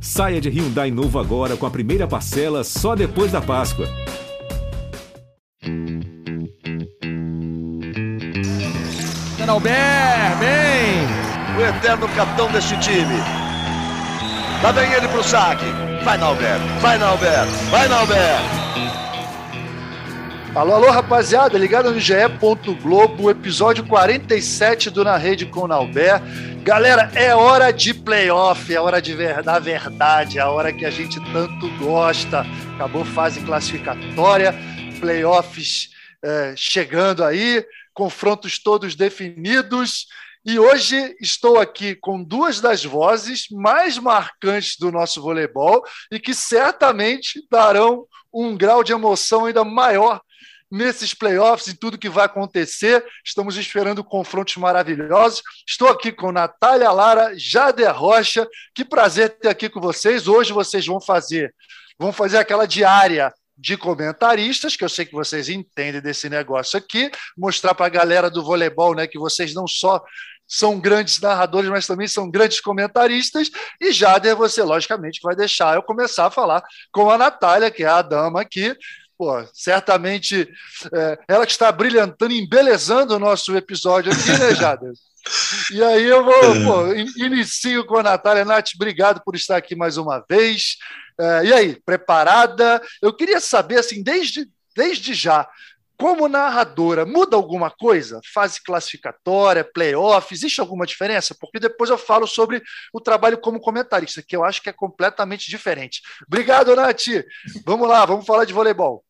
Saia de Hyundai novo agora com a primeira parcela só depois da Páscoa. Albert, bem! O eterno capitão deste time. Lá vem ele pro saque. Vai, Nalber, vai, Nalber, vai, Nalber. Alô, alô, rapaziada, ligado no GE. Globo, episódio 47 do Na Rede com o. Galera, é hora de playoff, é hora de ver, da verdade, é a hora que a gente tanto gosta. Acabou fase classificatória, playoffs é, chegando aí, confrontos todos definidos. E hoje estou aqui com duas das vozes mais marcantes do nosso voleibol e que certamente darão um grau de emoção ainda maior nesses playoffs e tudo que vai acontecer. Estamos esperando confrontos maravilhosos. Estou aqui com Natália Lara, Jader Rocha. Que prazer ter aqui com vocês. Hoje vocês vão fazer, vão fazer aquela diária de comentaristas, que eu sei que vocês entendem desse negócio aqui, mostrar para a galera do voleibol, né, que vocês não só são grandes narradores, mas também são grandes comentaristas. E Jader, você logicamente vai deixar eu começar a falar com a Natália, que é a dama aqui, pô, certamente é, ela que está brilhantando, embelezando o nosso episódio aqui, né, Jader? E aí eu vou, é. pô, inicio com a Natália. Nath, obrigado por estar aqui mais uma vez. É, e aí, preparada? Eu queria saber, assim, desde, desde já, como narradora, muda alguma coisa? Fase classificatória, playoff, existe alguma diferença? Porque depois eu falo sobre o trabalho como comentarista, que eu acho que é completamente diferente. Obrigado, Nath. Vamos lá, vamos falar de voleibol.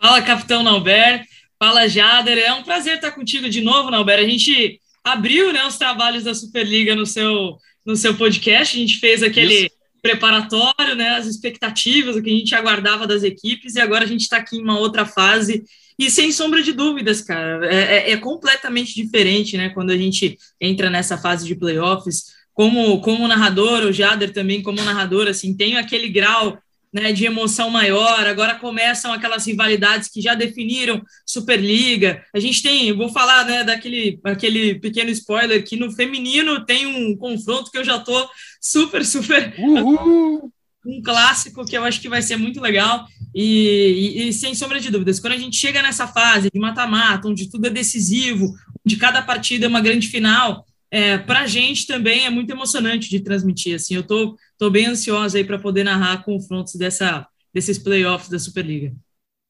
Fala, capitão Nauber. Fala, Jader. É um prazer estar contigo de novo, Nauber. A gente abriu né, os trabalhos da Superliga no seu, no seu podcast. A gente fez aquele Isso. preparatório, né, as expectativas, o que a gente aguardava das equipes, e agora a gente está aqui em uma outra fase. E sem sombra de dúvidas, cara, é, é, é completamente diferente né, quando a gente entra nessa fase de playoffs. Como, como narrador, o Jader também como narrador, assim, tem aquele grau né, de emoção maior. Agora começam aquelas rivalidades que já definiram Superliga. A gente tem, vou falar né, daquele aquele pequeno spoiler que no feminino tem um confronto que eu já tô super, super. Uhul. Um clássico que eu acho que vai ser muito legal. E, e, e sem sombra de dúvidas, quando a gente chega nessa fase de mata-mata, onde tudo é decisivo, onde cada partida é uma grande final, é, para a gente também é muito emocionante de transmitir. Assim, eu tô, tô bem ansiosa aí para poder narrar confrontos dessa, desses playoffs da Superliga.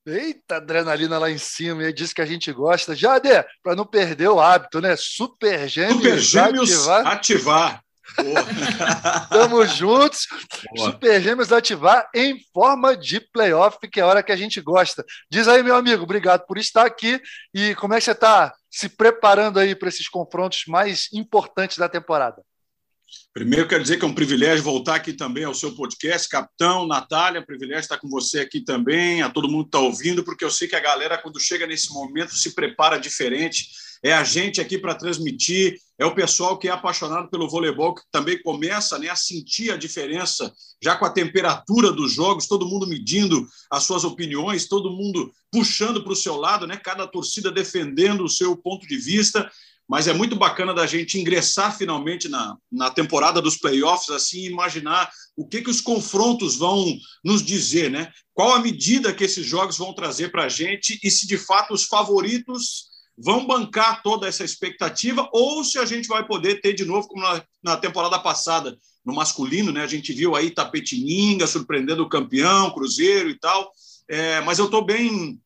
Eita, adrenalina lá em cima, e disso que a gente gosta. Jade, para não perder o hábito, né? Super Gêmeos, Super Gêmeos ativar. ativar. Tamo juntos. Boa. Super Gêmeos ativar em forma de playoff, que é a hora que a gente gosta. Diz aí, meu amigo, obrigado por estar aqui. E como é que você está se preparando aí para esses confrontos mais importantes da temporada? Primeiro, quero dizer que é um privilégio voltar aqui também ao seu podcast, Capitão, Natália, privilégio estar com você aqui também, a todo mundo que está ouvindo, porque eu sei que a galera, quando chega nesse momento, se prepara diferente é a gente aqui para transmitir, é o pessoal que é apaixonado pelo voleibol, que também começa né, a sentir a diferença, já com a temperatura dos jogos, todo mundo medindo as suas opiniões, todo mundo puxando para o seu lado, né, cada torcida defendendo o seu ponto de vista. Mas é muito bacana da gente ingressar finalmente na, na temporada dos playoffs, assim, imaginar o que, que os confrontos vão nos dizer, né? Qual a medida que esses jogos vão trazer para a gente e se de fato os favoritos vão bancar toda essa expectativa ou se a gente vai poder ter de novo, como na, na temporada passada, no masculino, né? A gente viu aí Tapetininga surpreendendo o campeão, Cruzeiro e tal. É, mas eu estou bem,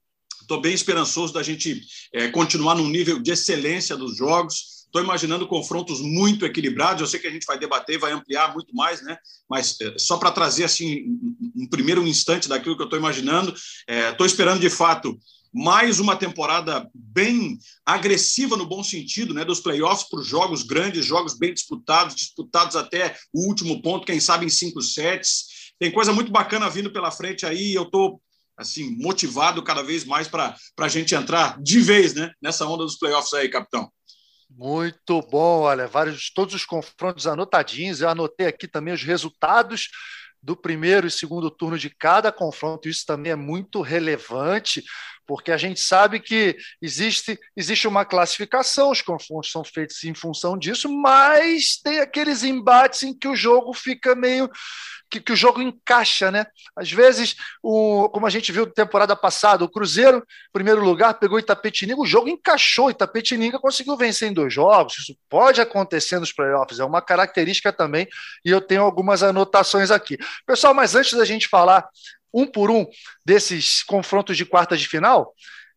tô bem esperançoso da gente é, continuar num nível de excelência dos jogos. Estou imaginando confrontos muito equilibrados. Eu sei que a gente vai debater, vai ampliar muito mais, né? Mas é, só para trazer assim um, um primeiro instante daquilo que eu estou imaginando, estou é, esperando de fato mais uma temporada bem agressiva no bom sentido, né, dos playoffs para os jogos grandes, jogos bem disputados, disputados até o último ponto, quem sabe em cinco sets. Tem coisa muito bacana vindo pela frente aí, eu estou assim motivado cada vez mais para a gente entrar de vez, né, nessa onda dos playoffs aí, capitão. Muito bom, olha, vários, todos os confrontos anotadinhos. Eu anotei aqui também os resultados do primeiro e segundo turno de cada confronto. Isso também é muito relevante porque a gente sabe que existe, existe uma classificação, os confrontos são feitos em função disso, mas tem aqueles embates em que o jogo fica meio que, que, o jogo encaixa, né? Às vezes, o, como a gente viu temporada passada, o Cruzeiro, primeiro lugar, pegou Itapetininga, o jogo encaixou, Itapetininga conseguiu vencer em dois jogos, isso pode acontecer nos playoffs, é uma característica também, e eu tenho algumas anotações aqui. Pessoal, mas antes da gente falar um por um desses confrontos de quartas de final,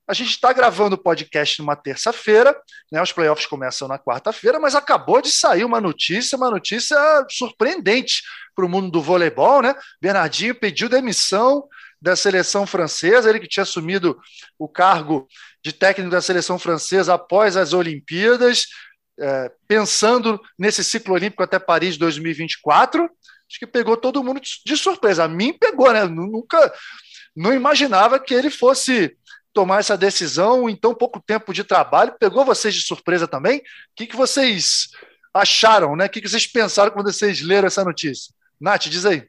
a gente está gravando o podcast numa terça-feira, né? Os playoffs começam na quarta-feira, mas acabou de sair uma notícia, uma notícia surpreendente para o mundo do voleibol, né? Bernardinho pediu demissão da seleção francesa, ele que tinha assumido o cargo de técnico da seleção francesa após as Olimpíadas, é, pensando nesse ciclo olímpico até Paris 2024. Acho que pegou todo mundo de surpresa. A mim pegou, né? Nunca, não imaginava que ele fosse tomar essa decisão em tão pouco tempo de trabalho. Pegou vocês de surpresa também? O que, que vocês acharam, né? O que, que vocês pensaram quando vocês leram essa notícia? Nath, diz aí.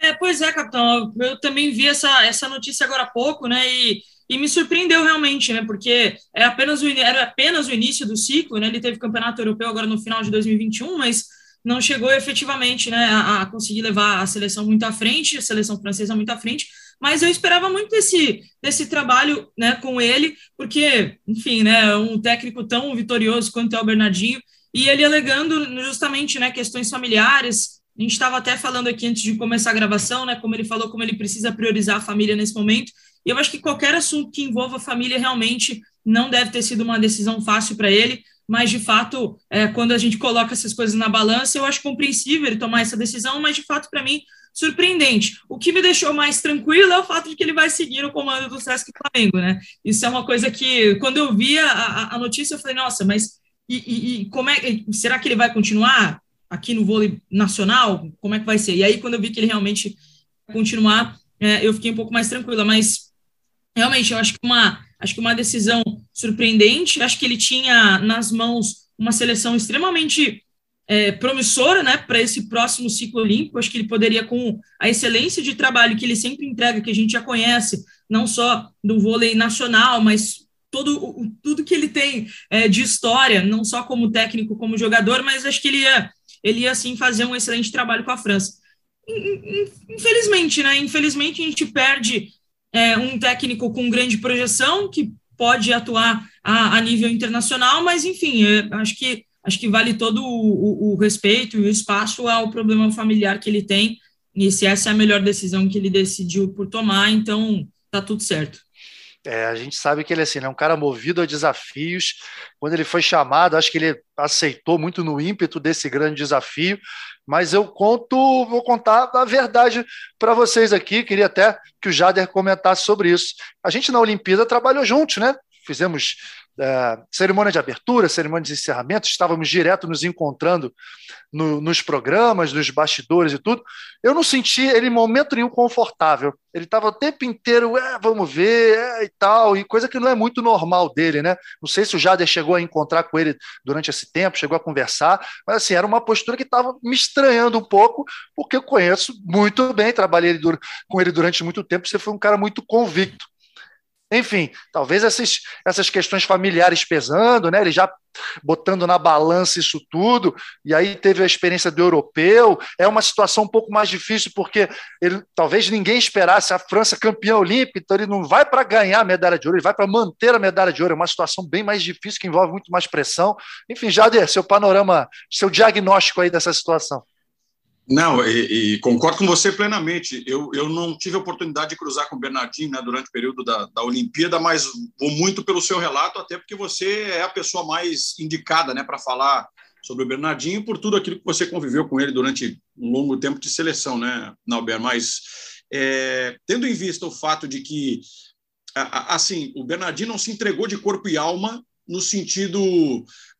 É, pois é, capitão. Eu também vi essa, essa notícia agora há pouco, né? E, e me surpreendeu realmente, né? Porque é apenas o, era apenas o início do ciclo, né? Ele teve campeonato europeu agora no final de 2021, mas não chegou efetivamente né, a, a conseguir levar a seleção muito à frente, a seleção francesa muito à frente mas eu esperava muito desse, desse trabalho né, com ele, porque, enfim, né, um técnico tão vitorioso quanto é o Bernardinho, e ele alegando justamente né, questões familiares. A gente estava até falando aqui antes de começar a gravação, né, como ele falou, como ele precisa priorizar a família nesse momento. E eu acho que qualquer assunto que envolva a família realmente não deve ter sido uma decisão fácil para ele, mas de fato, é, quando a gente coloca essas coisas na balança, eu acho compreensível ele tomar essa decisão, mas de fato, para mim, surpreendente. O que me deixou mais tranquilo é o fato de que ele vai seguir o comando do Sesc Flamengo, né? Isso é uma coisa que, quando eu vi a, a notícia, eu falei, nossa, mas e, e, e, como é, será que ele vai continuar aqui no vôlei nacional? Como é que vai ser? E aí, quando eu vi que ele realmente continuar, é, eu fiquei um pouco mais tranquila, mas realmente eu acho que uma, acho que uma decisão surpreendente, acho que ele tinha nas mãos uma seleção extremamente é, promissora né, para esse próximo ciclo olímpico. Acho que ele poderia, com a excelência de trabalho que ele sempre entrega, que a gente já conhece, não só do vôlei nacional, mas todo, tudo que ele tem é, de história, não só como técnico, como jogador, mas acho que ele ia, ele ia assim, fazer um excelente trabalho com a França. Infelizmente, né? Infelizmente, a gente perde é, um técnico com grande projeção, que pode atuar a, a nível internacional, mas enfim, é, acho que acho que vale todo o, o, o, respeito e o espaço ao problema familiar que ele tem, e se essa é a melhor decisão que ele decidiu por tomar, então tá tudo certo. É, a gente sabe que ele assim, é um cara movido a desafios. Quando ele foi chamado, acho que ele aceitou muito no ímpeto desse grande desafio. Mas eu conto, vou contar a verdade para vocês aqui. Queria até que o Jader comentasse sobre isso. A gente na Olimpíada trabalhou juntos, né? Fizemos é, cerimônia de abertura, cerimônia de encerramento, estávamos direto nos encontrando no, nos programas, nos bastidores e tudo. Eu não senti ele em momento nenhum confortável. Ele estava o tempo inteiro, é, vamos ver, é, e tal, e coisa que não é muito normal dele, né? Não sei se o Jader chegou a encontrar com ele durante esse tempo, chegou a conversar, mas assim, era uma postura que estava me estranhando um pouco, porque eu conheço muito bem, trabalhei com ele durante muito tempo, você foi um cara muito convicto. Enfim, talvez essas, essas questões familiares pesando, né? Ele já botando na balança isso tudo, e aí teve a experiência do europeu. É uma situação um pouco mais difícil, porque ele talvez ninguém esperasse a França campeã olímpica, então ele não vai para ganhar a medalha de ouro, ele vai para manter a medalha de ouro. É uma situação bem mais difícil, que envolve muito mais pressão. Enfim, Jader, seu panorama, seu diagnóstico aí dessa situação. Não, e, e, concordo com você plenamente. Eu, eu não tive a oportunidade de cruzar com o Bernardinho né, durante o período da, da Olimpíada, mas vou muito pelo seu relato, até porque você é a pessoa mais indicada né, para falar sobre o Bernardinho por tudo aquilo que você conviveu com ele durante um longo tempo de seleção, né, Nauber? Mas é, tendo em vista o fato de que, assim, o Bernardinho não se entregou de corpo e alma no sentido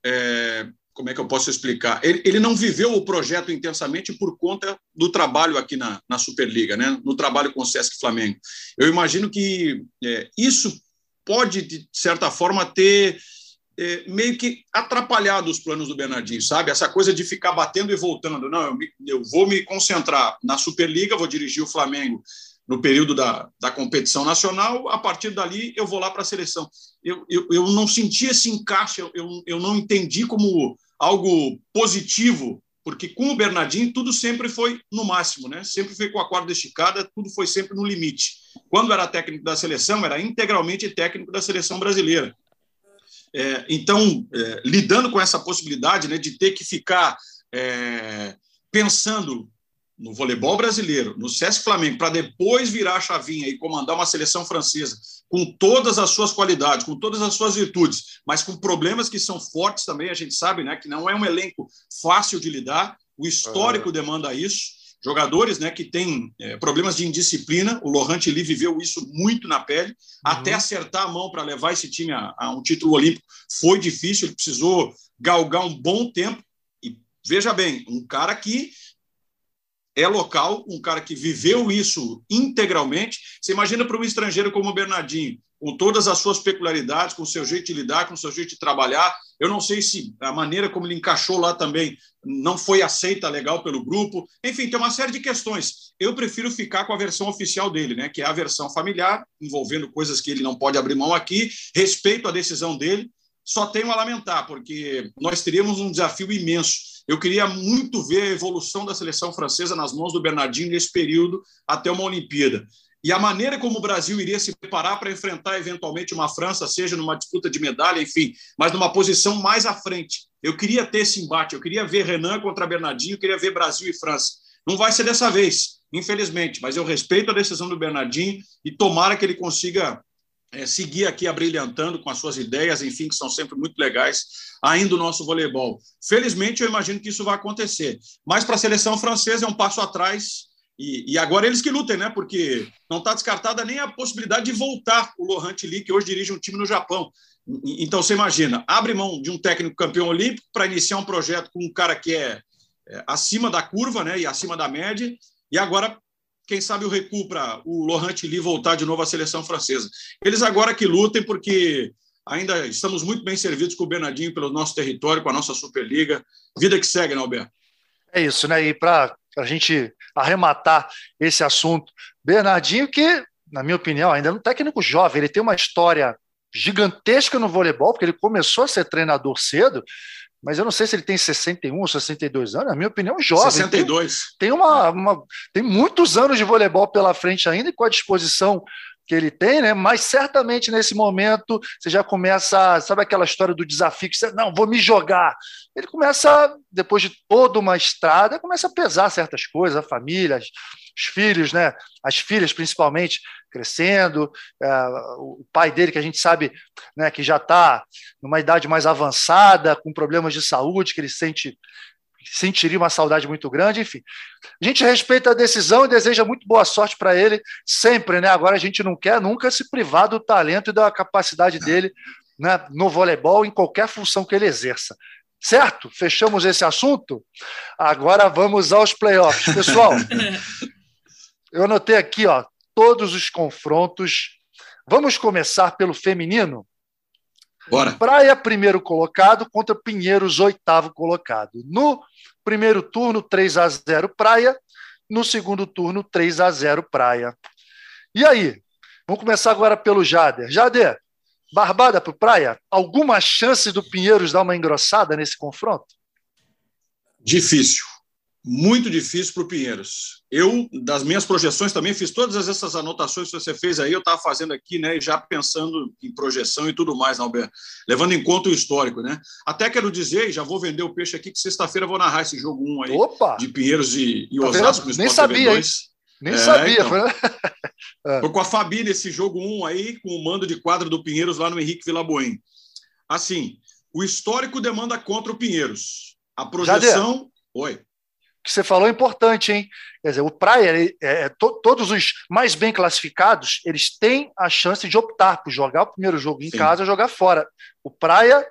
é, como é que eu posso explicar? Ele, ele, não viveu o projeto intensamente por conta do trabalho aqui na, na Superliga, né? no trabalho com o Sesc Flamengo. Eu imagino que é, isso pode, de certa forma, ter é, meio que atrapalhado os planos do Bernardinho, sabe? Essa coisa de ficar batendo e voltando. Não, eu, me, eu vou me concentrar na Superliga, vou dirigir o Flamengo no período da, da competição nacional, a partir dali eu vou lá para a seleção. Eu, eu, eu não senti esse encaixe, eu, eu, eu não entendi como algo positivo, porque com o Bernardinho tudo sempre foi no máximo, né? sempre foi com a corda esticada, tudo foi sempre no limite. Quando era técnico da seleção, era integralmente técnico da seleção brasileira. É, então, é, lidando com essa possibilidade né, de ter que ficar é, pensando no voleibol brasileiro, no Sesc Flamengo, para depois virar a chavinha e comandar uma seleção francesa com todas as suas qualidades, com todas as suas virtudes, mas com problemas que são fortes também, a gente sabe, né, que não é um elenco fácil de lidar, o histórico uhum. demanda isso. Jogadores né, que têm é, problemas de indisciplina, o Laurent Lee viveu isso muito na pele, uhum. até acertar a mão para levar esse time a, a um título olímpico foi difícil, ele precisou galgar um bom tempo. E veja bem, um cara que é local, um cara que viveu isso integralmente. Você imagina para um estrangeiro como o Bernardinho, com todas as suas peculiaridades, com o seu jeito de lidar, com o seu jeito de trabalhar. Eu não sei se a maneira como ele encaixou lá também não foi aceita legal pelo grupo. Enfim, tem uma série de questões. Eu prefiro ficar com a versão oficial dele, né, que é a versão familiar, envolvendo coisas que ele não pode abrir mão aqui. Respeito a decisão dele. Só tenho a lamentar, porque nós teríamos um desafio imenso eu queria muito ver a evolução da seleção francesa nas mãos do Bernardinho nesse período até uma Olimpíada. E a maneira como o Brasil iria se preparar para enfrentar eventualmente uma França, seja numa disputa de medalha, enfim, mas numa posição mais à frente. Eu queria ter esse embate, eu queria ver Renan contra Bernardinho, eu queria ver Brasil e França. Não vai ser dessa vez, infelizmente, mas eu respeito a decisão do Bernardinho e tomara que ele consiga é, seguir aqui abrilhantando com as suas ideias, enfim, que são sempre muito legais, ainda o nosso voleibol. Felizmente, eu imagino que isso vai acontecer. Mas para a seleção francesa é um passo atrás, e, e agora eles que lutem, né? Porque não está descartada nem a possibilidade de voltar o Laurent Lee, que hoje dirige um time no Japão. Então, você imagina, abre mão de um técnico campeão olímpico para iniciar um projeto com um cara que é, é acima da curva né, e acima da média, e agora quem sabe o recuo para o Laurent Lee voltar de novo à seleção francesa. Eles agora que lutem, porque ainda estamos muito bem servidos com o Bernardinho pelo nosso território, com a nossa Superliga. Vida que segue, né, Alberto? É isso, né? E para a gente arrematar esse assunto, Bernardinho, que, na minha opinião, ainda é um técnico jovem, ele tem uma história gigantesca no voleibol, porque ele começou a ser treinador cedo, mas eu não sei se ele tem 61 ou 62 anos, na minha opinião, jovem. 62. Tem, tem, uma, uma, tem muitos anos de voleibol pela frente ainda, e com a disposição que ele tem, né? Mas certamente nesse momento você já começa, sabe aquela história do desafio que você, não, vou me jogar. Ele começa, depois de toda uma estrada, começa a pesar certas coisas, a família, os filhos, né? As filhas principalmente crescendo, é, o pai dele que a gente sabe, né, que já está numa idade mais avançada, com problemas de saúde, que ele sente sentiria uma saudade muito grande, enfim. A gente respeita a decisão e deseja muito boa sorte para ele sempre, né? Agora a gente não quer nunca se privar do talento e da capacidade dele né, no voleibol, em qualquer função que ele exerça. Certo? Fechamos esse assunto? Agora vamos aos playoffs. Pessoal, eu anotei aqui, ó, todos os confrontos. Vamos começar pelo feminino? Bora. Praia, primeiro colocado, contra Pinheiros, oitavo colocado. No primeiro turno, 3 a 0 Praia. No segundo turno, 3 a 0 Praia. E aí? Vamos começar agora pelo Jader. Jader, barbada para Praia? Alguma chance do Pinheiros dar uma engrossada nesse confronto? Difícil muito difícil para o Pinheiros. Eu, das minhas projeções, também fiz todas essas anotações que você fez aí, eu estava fazendo aqui, né, já pensando em projeção e tudo mais, Alberto, levando em conta o histórico, né? Até quero dizer, já vou vender o peixe aqui, que sexta-feira vou narrar esse jogo 1 aí, Opa! de Pinheiros e, e tá Osasco, Nem sabia, hein? Nem é, sabia. Então. Foi... é. Com a Fabi nesse jogo 1 aí, com o mando de quadro do Pinheiros lá no Henrique Vilaboim. Assim, o histórico demanda contra o Pinheiros. A projeção... Oi que você falou é importante, hein? Quer dizer, o Praia, é, é, to, todos os mais bem classificados, eles têm a chance de optar por jogar o primeiro jogo em Sim. casa ou jogar fora. O Praia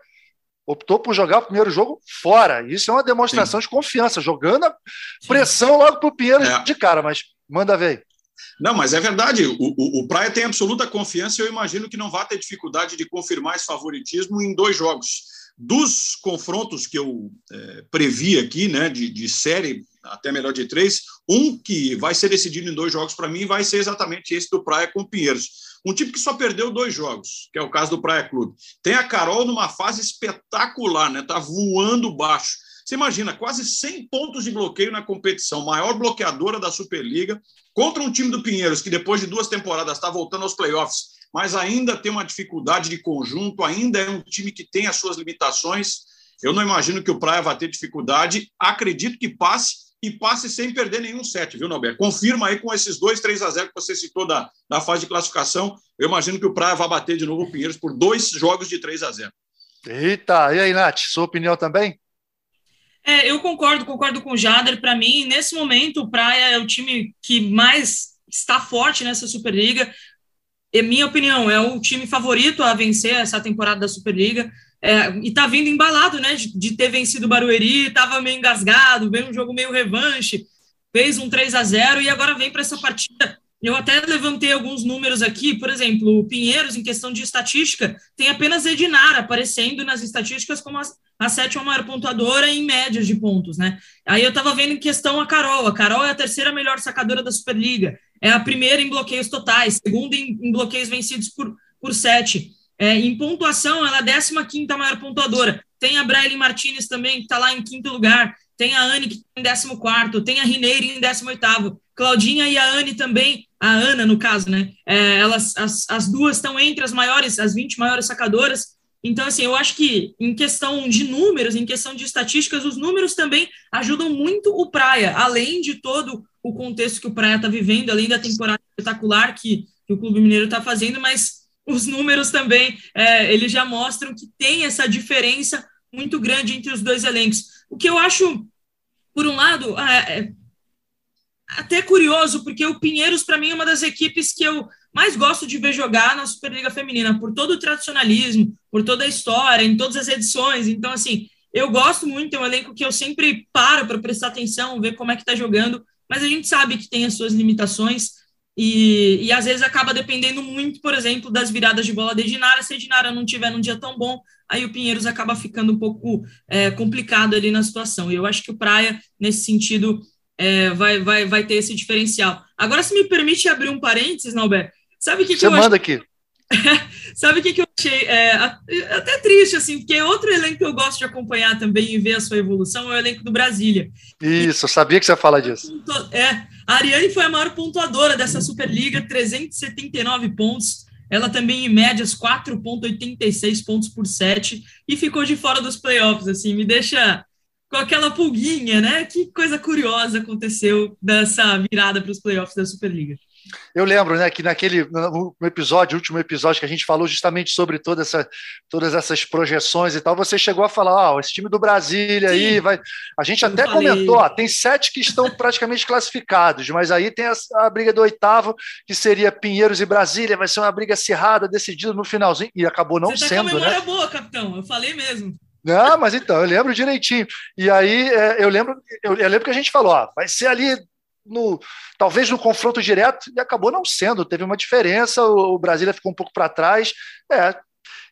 optou por jogar o primeiro jogo fora. Isso é uma demonstração Sim. de confiança, jogando a pressão logo para o Pinheiro é. de cara, mas manda ver. Não, mas é verdade. O, o, o, Praia tem absoluta confiança e eu imagino que não vai ter dificuldade de confirmar esse favoritismo em dois jogos. Dos confrontos que eu é, previ aqui, né, de, de série, até melhor de três. Um que vai ser decidido em dois jogos para mim vai ser exatamente esse do Praia com o Pinheiros. Um time que só perdeu dois jogos, que é o caso do Praia Clube. Tem a Carol numa fase espetacular, né? Tá voando baixo. Você imagina, quase 100 pontos de bloqueio na competição, maior bloqueadora da Superliga, contra um time do Pinheiros, que depois de duas temporadas está voltando aos playoffs, mas ainda tem uma dificuldade de conjunto, ainda é um time que tem as suas limitações. Eu não imagino que o Praia vá ter dificuldade. Acredito que passe e passe sem perder nenhum set, viu, Norberto? Confirma aí com esses dois 3 a 0 que você citou da, da fase de classificação. Eu imagino que o Praia vai bater de novo o Pinheiros por dois jogos de 3 a 0 Eita, e aí, Nath, sua opinião também? É, eu concordo, concordo com o Jader. Para mim, nesse momento, o Praia é o time que mais está forte nessa Superliga. Em minha opinião, é o time favorito a vencer essa temporada da Superliga. É, e tá vindo embalado, né? De, de ter vencido o Barueri, tava meio engasgado, veio um jogo meio revanche, fez um 3 a 0 e agora vem para essa partida. Eu até levantei alguns números aqui, por exemplo, o Pinheiros, em questão de estatística, tem apenas Edinar aparecendo nas estatísticas como a, a sétima maior pontuadora em médias de pontos, né? Aí eu tava vendo em questão a Carol. A Carol é a terceira melhor sacadora da Superliga, é a primeira em bloqueios totais, segunda em, em bloqueios vencidos por, por sete. É, em pontuação, ela é a 15 maior pontuadora. Tem a Braille Martinez também, que está lá em quinto lugar. Tem a Anne, que está em 14. Tem a Rineire em 18. Claudinha e a Anne também, a Ana, no caso, né? É, elas, as, as duas estão entre as maiores, as 20 maiores sacadoras. Então, assim, eu acho que em questão de números, em questão de estatísticas, os números também ajudam muito o Praia, além de todo o contexto que o Praia está vivendo, além da temporada espetacular que, que o Clube Mineiro está fazendo, mas os números também, é, eles já mostram que tem essa diferença muito grande entre os dois elencos. O que eu acho, por um lado, é, é até curioso, porque o Pinheiros, para mim, é uma das equipes que eu mais gosto de ver jogar na Superliga Feminina, por todo o tradicionalismo, por toda a história, em todas as edições. Então, assim, eu gosto muito, é um elenco que eu sempre paro para prestar atenção, ver como é que está jogando, mas a gente sabe que tem as suas limitações. E, e às vezes acaba dependendo muito, por exemplo, das viradas de bola de Dinara. Se a Dinara não tiver num dia tão bom, aí o Pinheiros acaba ficando um pouco é, complicado ali na situação. E eu acho que o Praia, nesse sentido, é, vai, vai, vai ter esse diferencial. Agora, se me permite abrir um parênteses, Nauber, sabe o que, que Você eu manda acho... aqui. Sabe o que, que eu achei? É, até triste, assim, porque outro elenco que eu gosto de acompanhar também e ver a sua evolução é o elenco do Brasília. Isso, eu sabia que você ia falar disso. É, a Ariane foi a maior pontuadora dessa Superliga, 379 pontos. Ela também, em médias, 4,86 pontos por set e ficou de fora dos playoffs, assim, me deixa com aquela pulguinha, né? Que coisa curiosa aconteceu dessa virada para os playoffs da Superliga. Eu lembro, né, que naquele no episódio, último episódio que a gente falou justamente sobre toda essa, todas essas projeções e tal, você chegou a falar, ó, esse time do Brasília Sim. aí vai. A gente até falei. comentou, ó, tem sete que estão praticamente classificados, mas aí tem a, a, briga do oitavo, que seria Pinheiros e Brasília, vai ser uma briga acirrada, decidida no finalzinho, e acabou não você sendo, tá com a memória né? boa, capitão. Eu falei mesmo. Não, mas então, eu lembro direitinho. E aí é, eu lembro, eu, eu lembro que a gente falou, ó, vai ser ali no, talvez no confronto direto, e acabou não sendo. Teve uma diferença, o, o Brasília ficou um pouco para trás. É,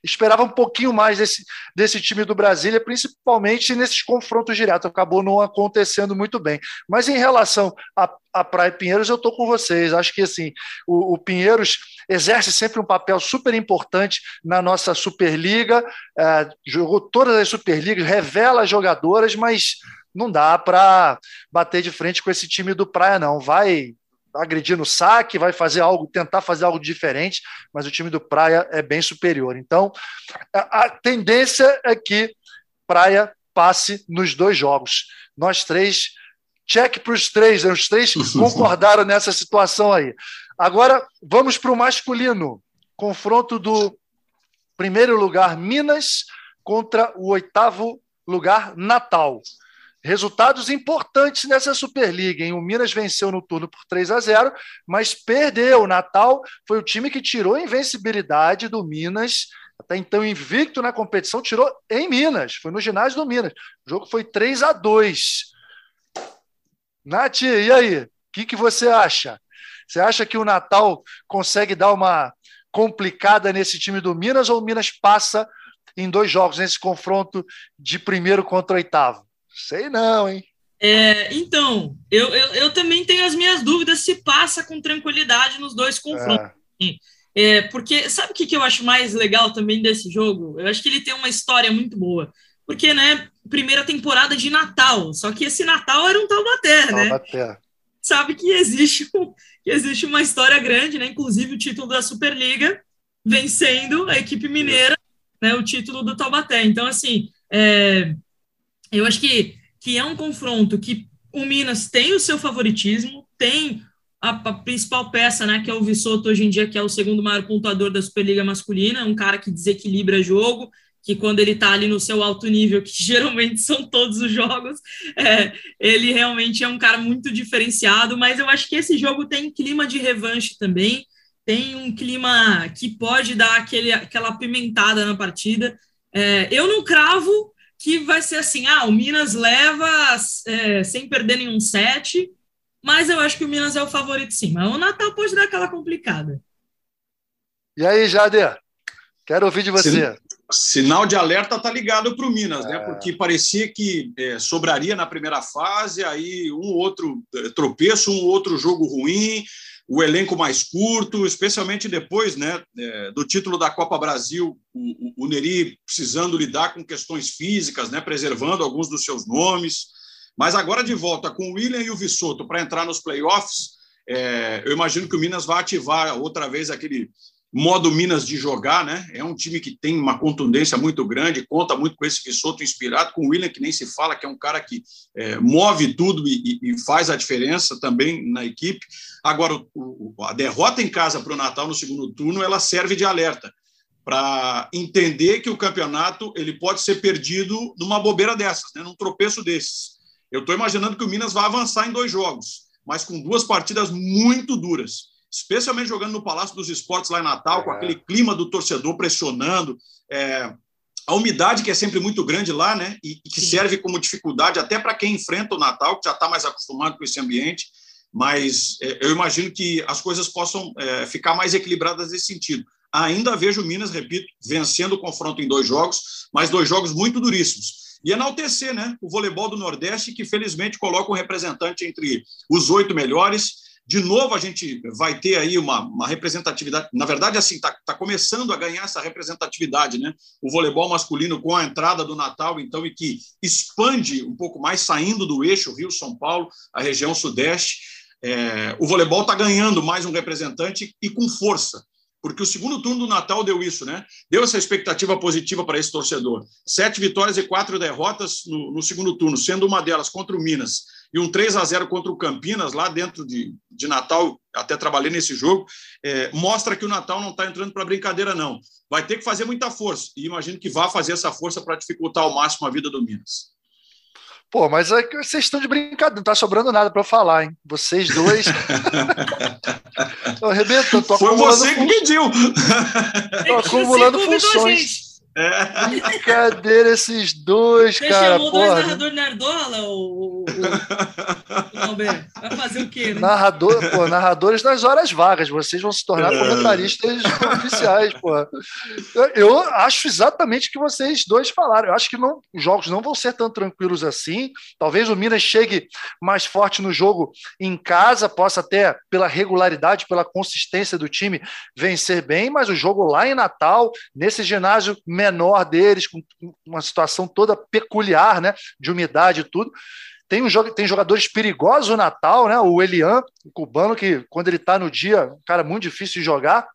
esperava um pouquinho mais desse, desse time do Brasília, principalmente nesses confrontos diretos. Acabou não acontecendo muito bem. Mas em relação a, a Praia Pinheiros, eu estou com vocês. Acho que assim, o, o, Pinheiros exerce sempre um papel super importante na nossa Superliga, é, jogou todas as Superligas, revela jogadoras, mas não dá para bater de frente com esse time do Praia, não. Vai agredir no saque, vai fazer algo, tentar fazer algo diferente, mas o time do Praia é bem superior. Então, a, tendência é que Praia passe nos dois jogos. Nós três, check para os três, né? os três concordaram nessa situação aí. Agora, vamos para o masculino. Confronto do primeiro lugar, Minas, contra o oitavo lugar, Natal. Resultados importantes nessa Superliga. Hein? O Minas venceu no turno por 3 a 0, mas perdeu. O Natal foi o time que tirou a invencibilidade do Minas. Até então invicto na competição, tirou em Minas. Foi no ginásio do Minas. O jogo foi 3 a 2. Nath, e aí? O que, que você acha? Você acha que o Natal consegue dar uma complicada nesse time do Minas ou o Minas passa em dois jogos nesse confronto de primeiro contra oitavo? Sei não, hein? É, então, eu, eu, eu, também tenho as minhas dúvidas se passa com tranquilidade nos dois confrontos. É. É, porque sabe o que, que eu acho mais legal também desse jogo? Eu acho que ele tem uma história muito boa. Porque, né, primeira temporada de Natal, só que esse Natal era um Taubaté, né? Taubaté. Sabe que existe, que existe uma história grande, né? Inclusive o título da Superliga vencendo a equipe mineira, né? O título do Taubaté. Então, assim, é, eu acho que, que é um confronto que o Minas tem o seu favoritismo, tem a, a, principal peça, né, que é o Vissoto hoje em dia, que é o segundo maior pontuador da Superliga masculina, um cara que desequilibra jogo, que quando ele está ali no seu alto nível, que geralmente são todos os jogos, é, ele realmente é um cara muito diferenciado, mas eu acho que esse jogo tem clima de revanche também, tem um clima que pode dar aquele, aquela apimentada na partida. É, eu não cravo que vai ser assim, ah, o Minas leva é, sem perder nenhum set, mas eu acho que o Minas é o favorito sim. Mas o Natal pode dar aquela complicada. E aí, Jader? Quero ouvir de você. Sinal de alerta tá ligado para o Minas, né? é. né? Porque parecia que é, sobraria na primeira fase, aí um outro é, tropeço, um outro jogo ruim, o elenco mais curto, especialmente depois, né, é, do título da Copa Brasil, o, o, Neri precisando lidar com questões físicas, né, preservando alguns dos seus nomes. Mas agora de volta com o William e o Vissoto para entrar nos playoffs, é, eu imagino que o Minas vai ativar outra vez aquele modo Minas de jogar, né? É um time que tem uma contundência muito grande, conta muito com esse Vissoto inspirado, com o William, que nem se fala, que é um cara que é, move tudo e, e, faz a diferença também na equipe. Agora, o, a derrota em casa para o Natal no segundo turno, ela serve de alerta para entender que o campeonato ele pode ser perdido numa bobeira dessas, né? num tropeço desses. Eu estou imaginando que o Minas vai avançar em dois jogos, mas com duas partidas muito duras, especialmente jogando no Palácio dos Esportes lá em Natal, é. com aquele clima do torcedor pressionando. É, a umidade que é sempre muito grande lá, né? E, e que Sim. serve como dificuldade até para quem enfrenta o Natal, que já está mais acostumado com esse ambiente. Mas é, eu imagino que as coisas possam é, ficar mais equilibradas nesse sentido. Ainda vejo o Minas, repito, vencendo o confronto em dois jogos, mas dois jogos muito duríssimos. E enaltecer né, o voleibol do Nordeste, que felizmente coloca um representante entre os oito melhores. De novo, a gente vai ter aí uma, uma representatividade. Na verdade, assim, está tá começando a ganhar essa representatividade, né? O voleibol masculino com a entrada do Natal, então, e que expande um pouco mais, saindo do eixo Rio-São Paulo, a região Sudeste. É, o voleibol está ganhando mais um representante e com força porque o segundo turno do Natal deu isso, né? Deu essa expectativa positiva para esse torcedor. Sete vitórias e quatro derrotas no, no, segundo turno, sendo uma delas contra o Minas e um 3 a 0 contra o Campinas, lá dentro de, de Natal, até trabalhei nesse jogo, é, mostra que o Natal não está entrando para brincadeira, não. Vai ter que fazer muita força, e imagino que vá fazer essa força para dificultar ao máximo a vida do Minas. Pô, mas é que vocês estão de brincadeira, não tá sobrando nada para falar, hein? Vocês dois. Arrebenta, tô Foi você que pediu. Tô acumulando funções. É. Brincadeira esses dois, Você cara. Você chamou porra. dois narradores nerdola, o, o, o, Vai fazer o quê, né? Narrador, pô, narradores nas horas vagas. Vocês vão se tornar é. comentaristas oficiais, pô. Eu, eu, acho exatamente o que vocês dois falaram. Eu acho que não, os jogos não vão ser tão tranquilos assim. Talvez o Minas chegue mais forte no jogo em casa, possa até, pela regularidade, pela consistência do time, vencer bem, mas o jogo lá em Natal, nesse ginásio menor deles, com uma situação toda peculiar, né, de umidade e tudo. Tem, um, tem jogadores perigosos no Natal, né? O Elian, o cubano, que quando ele está no dia, um cara muito difícil de jogar.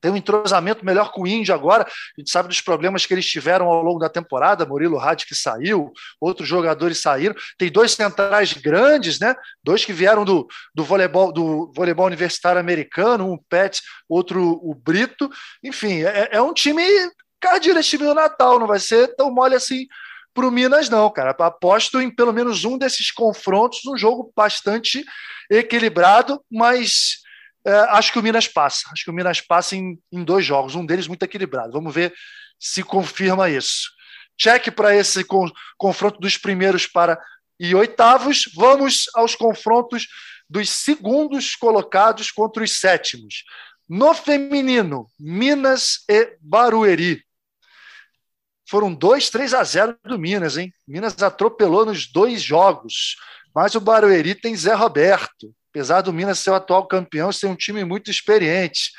Tem um entrosamento melhor com o Índio agora. A gente sabe dos problemas que eles tiveram ao longo da temporada. Murilo Rad que saiu, outros jogadores saíram. Tem dois centrais grandes, né? Dois que vieram do, do voleibol do voleibol universitário americano, um Pet, outro o Brito. Enfim, é, é um time Cardíaco esse time do Natal, não vai ser tão mole assim para o Minas, não, cara. Aposto em pelo menos um desses confrontos, um jogo bastante equilibrado, mas é, acho que o Minas passa. Acho que o Minas passa em, em dois jogos, um deles muito equilibrado. Vamos ver se confirma isso. Cheque para esse con confronto dos primeiros para e oitavos. Vamos aos confrontos dos segundos colocados contra os sétimos. No feminino, Minas e Barueri. Foram dois 3 a 0 do Minas, hein? Minas atropelou nos dois jogos. Mas o Barueri tem Zé Roberto. Apesar do Minas ser o atual campeão, ser um time muito experiente.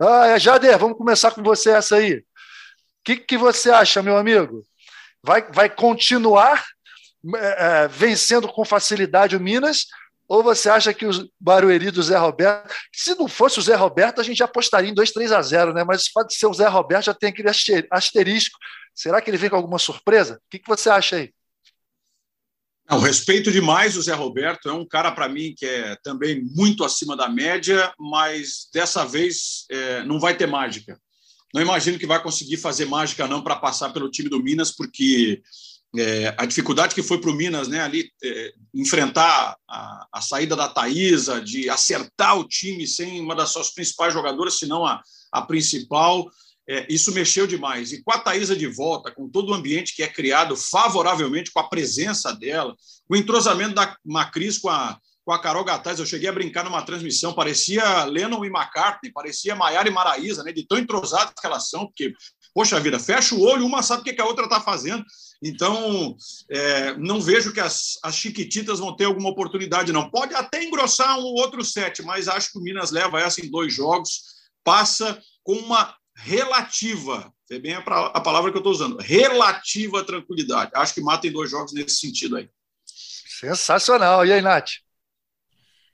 Ah, é, Jader, vamos começar com você essa aí. O que, que você acha, meu amigo? Vai, vai continuar é, é, vencendo com facilidade o Minas? Ou você acha que o Barueri do Zé Roberto. Se não fosse o Zé Roberto, a gente apostaria em 2, 3 a 0, né? Mas pode ser o Zé Roberto, já tem aquele asterisco. Será que ele vem com alguma surpresa? O que, que você acha aí? Não, respeito demais o Zé Roberto, é um cara para mim que é também muito acima da média, mas dessa vez é, não vai ter mágica. Não imagino que vai conseguir fazer mágica não para passar pelo time do Minas, porque é, a dificuldade que foi para o Minas, né, ali é, enfrentar a, a, saída da Thaisa, de acertar o time sem uma das suas principais jogadoras, se não a, a principal, é, isso mexeu demais. E com a Thaisa de volta, com todo o ambiente que é criado favoravelmente com a presença dela, o entrosamento da Macris com a, com a Carol Gataz, eu cheguei a brincar numa transmissão, parecia Lennon e McCartney, parecia Maiara e Maraísa, né, de tão entrosados que elas são, porque, poxa vida, fecha o olho, uma sabe o que a outra está fazendo. Então, é, não vejo que as, as Chiquititas vão ter alguma oportunidade, não. Pode até engrossar um outro set, mas acho que o Minas leva essa em dois jogos, passa com uma relativa, é bem a, a palavra que eu estou usando, relativa tranquilidade. Acho que mata em dois jogos nesse sentido aí. Sensacional. E aí, Nath?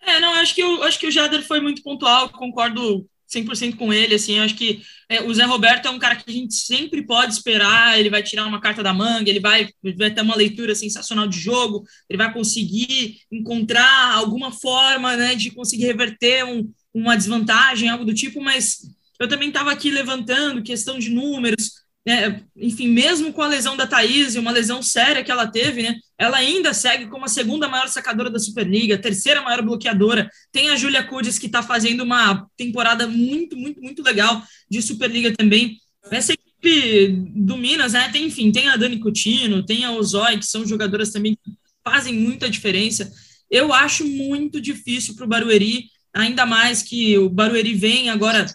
É, não, acho que, eu, acho que o Jader foi muito pontual, concordo 100% com ele, assim, acho que é, o Zé Roberto é um cara que a gente sempre pode esperar, ele vai tirar uma carta da manga, ele vai, vai ter uma leitura sensacional de jogo, ele vai conseguir encontrar alguma forma, né, de conseguir reverter um, uma desvantagem, algo do tipo, mas eu também estava aqui levantando questão de números, né? enfim, mesmo com a lesão da Thaís, uma lesão séria que ela teve, né? ela ainda segue como a segunda maior sacadora da Superliga, terceira maior bloqueadora. Tem a Júlia Cudes, que está fazendo uma temporada muito, muito, muito legal de Superliga também. Essa equipe do Minas, né? tem, enfim, tem a Dani Coutinho, tem a Ozói, que são jogadoras também que fazem muita diferença. Eu acho muito difícil para o Barueri, ainda mais que o Barueri vem agora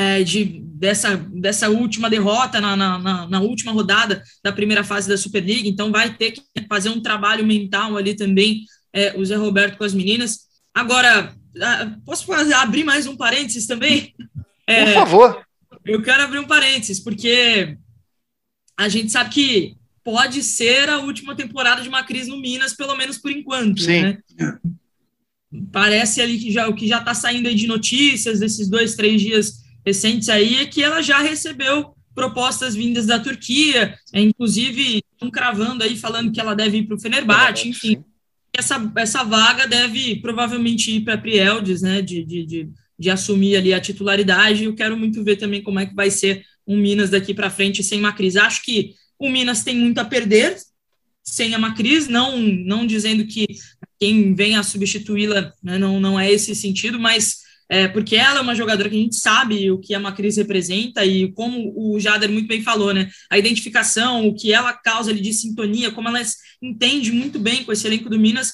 é, de, dessa, dessa última derrota na, na, na, última rodada da primeira fase da Superliga, então vai ter que fazer um trabalho mental ali também, é, o Zé Roberto com as meninas. Agora, posso fazer, abrir mais um parênteses também? É, Por favor. Eu quero abrir um parênteses, porque a gente sabe que pode ser a última temporada de uma crise no Minas, pelo menos por enquanto. Sim. Né? Parece ali que já, o que já está saindo aí de notícias desses dois, três dias recentes aí é que ela já recebeu propostas vindas da Turquia, é, inclusive estão cravando aí, falando que ela deve ir para o Fenerbahçe, enfim. Essa, essa vaga deve provavelmente ir para a Prieldes, né, de, de, de, de, assumir ali a titularidade. Eu quero muito ver também como é que vai ser um Minas daqui para frente sem Macris. Acho que o Minas tem muito a perder sem a Macris, não, não dizendo que quem vem a substituí-la né, não, não é esse sentido, mas é, porque ela é uma jogadora que a gente sabe o que a Macris representa e como o Jader muito bem falou, né? A identificação, o que ela causa ali de sintonia, como ela entende muito bem com esse elenco do Minas,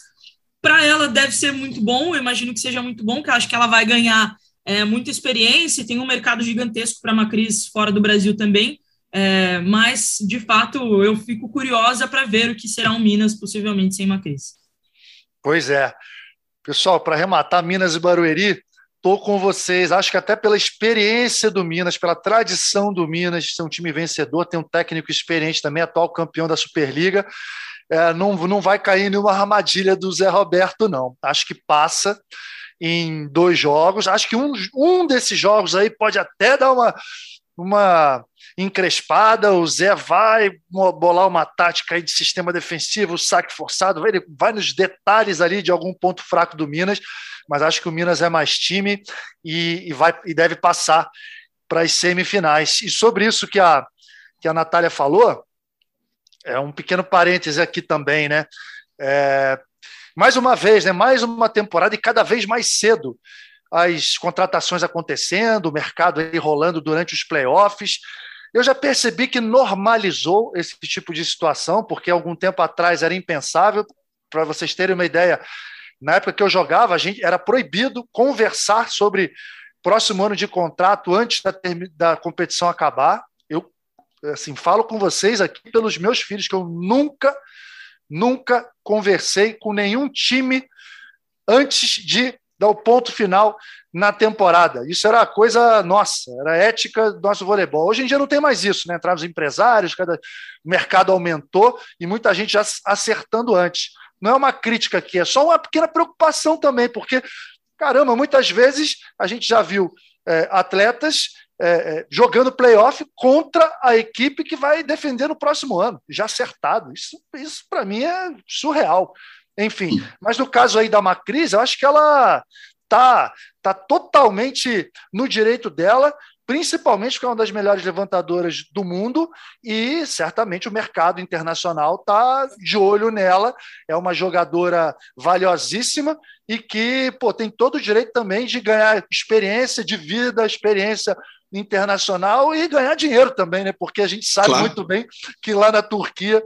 para ela deve ser muito bom, eu imagino que seja muito bom, que acho que ela vai ganhar é, muita experiência, tem um mercado gigantesco para a Macris fora do Brasil também, é, mas de fato eu fico curiosa para ver o que será um Minas possivelmente sem Macris. Pois é. Pessoal, para arrematar Minas e Barueri, Estou com vocês. Acho que até pela experiência do Minas, pela tradição do Minas, ser um time vencedor, tem um técnico experiente também, atual campeão da Superliga. É, não, não vai cair nenhuma armadilha do Zé Roberto, não. Acho que passa em dois jogos. Acho que um, um desses jogos aí pode até dar uma, uma encrespada. O Zé vai bolar uma tática aí de sistema defensivo, saque forçado, vai, vai nos detalhes ali de algum ponto fraco do Minas mas acho que o Minas é mais time e, e vai, e deve passar para as semifinais. E sobre isso que a, que a Natália falou, é um pequeno parêntese aqui também, né? É, mais uma vez, né? Mais uma temporada e cada vez mais cedo as contratações acontecendo, o mercado aí rolando durante os playoffs. Eu já percebi que normalizou esse tipo de situação, porque algum tempo atrás era impensável. Para vocês terem uma ideia, na época que eu jogava, a gente era proibido conversar sobre próximo ano de contrato antes da, da competição acabar. Eu, assim, falo com vocês aqui pelos meus filhos, que eu nunca, nunca conversei com nenhum time antes de dar o ponto final na temporada. Isso era coisa nossa, era ética do nosso voleibol. Hoje em dia não tem mais isso, né? Entraram os empresários, cada... o mercado aumentou e muita gente já acertando antes. Não é uma crítica aqui, é só uma pequena preocupação também, porque, caramba, muitas vezes a gente já viu é, atletas é, é, jogando playoff contra a equipe que vai defender no próximo ano, já acertado. Isso, isso para mim é surreal. Enfim, mas no caso aí da Macris, eu acho que ela tá, tá totalmente no direito dela, principalmente porque é uma das melhores levantadoras do mundo e certamente o mercado internacional está de olho nela. É uma jogadora valiosíssima e que pô, tem todo o direito também de ganhar experiência de vida, experiência internacional e ganhar dinheiro também, né? Porque a gente sabe claro. muito bem que lá na Turquia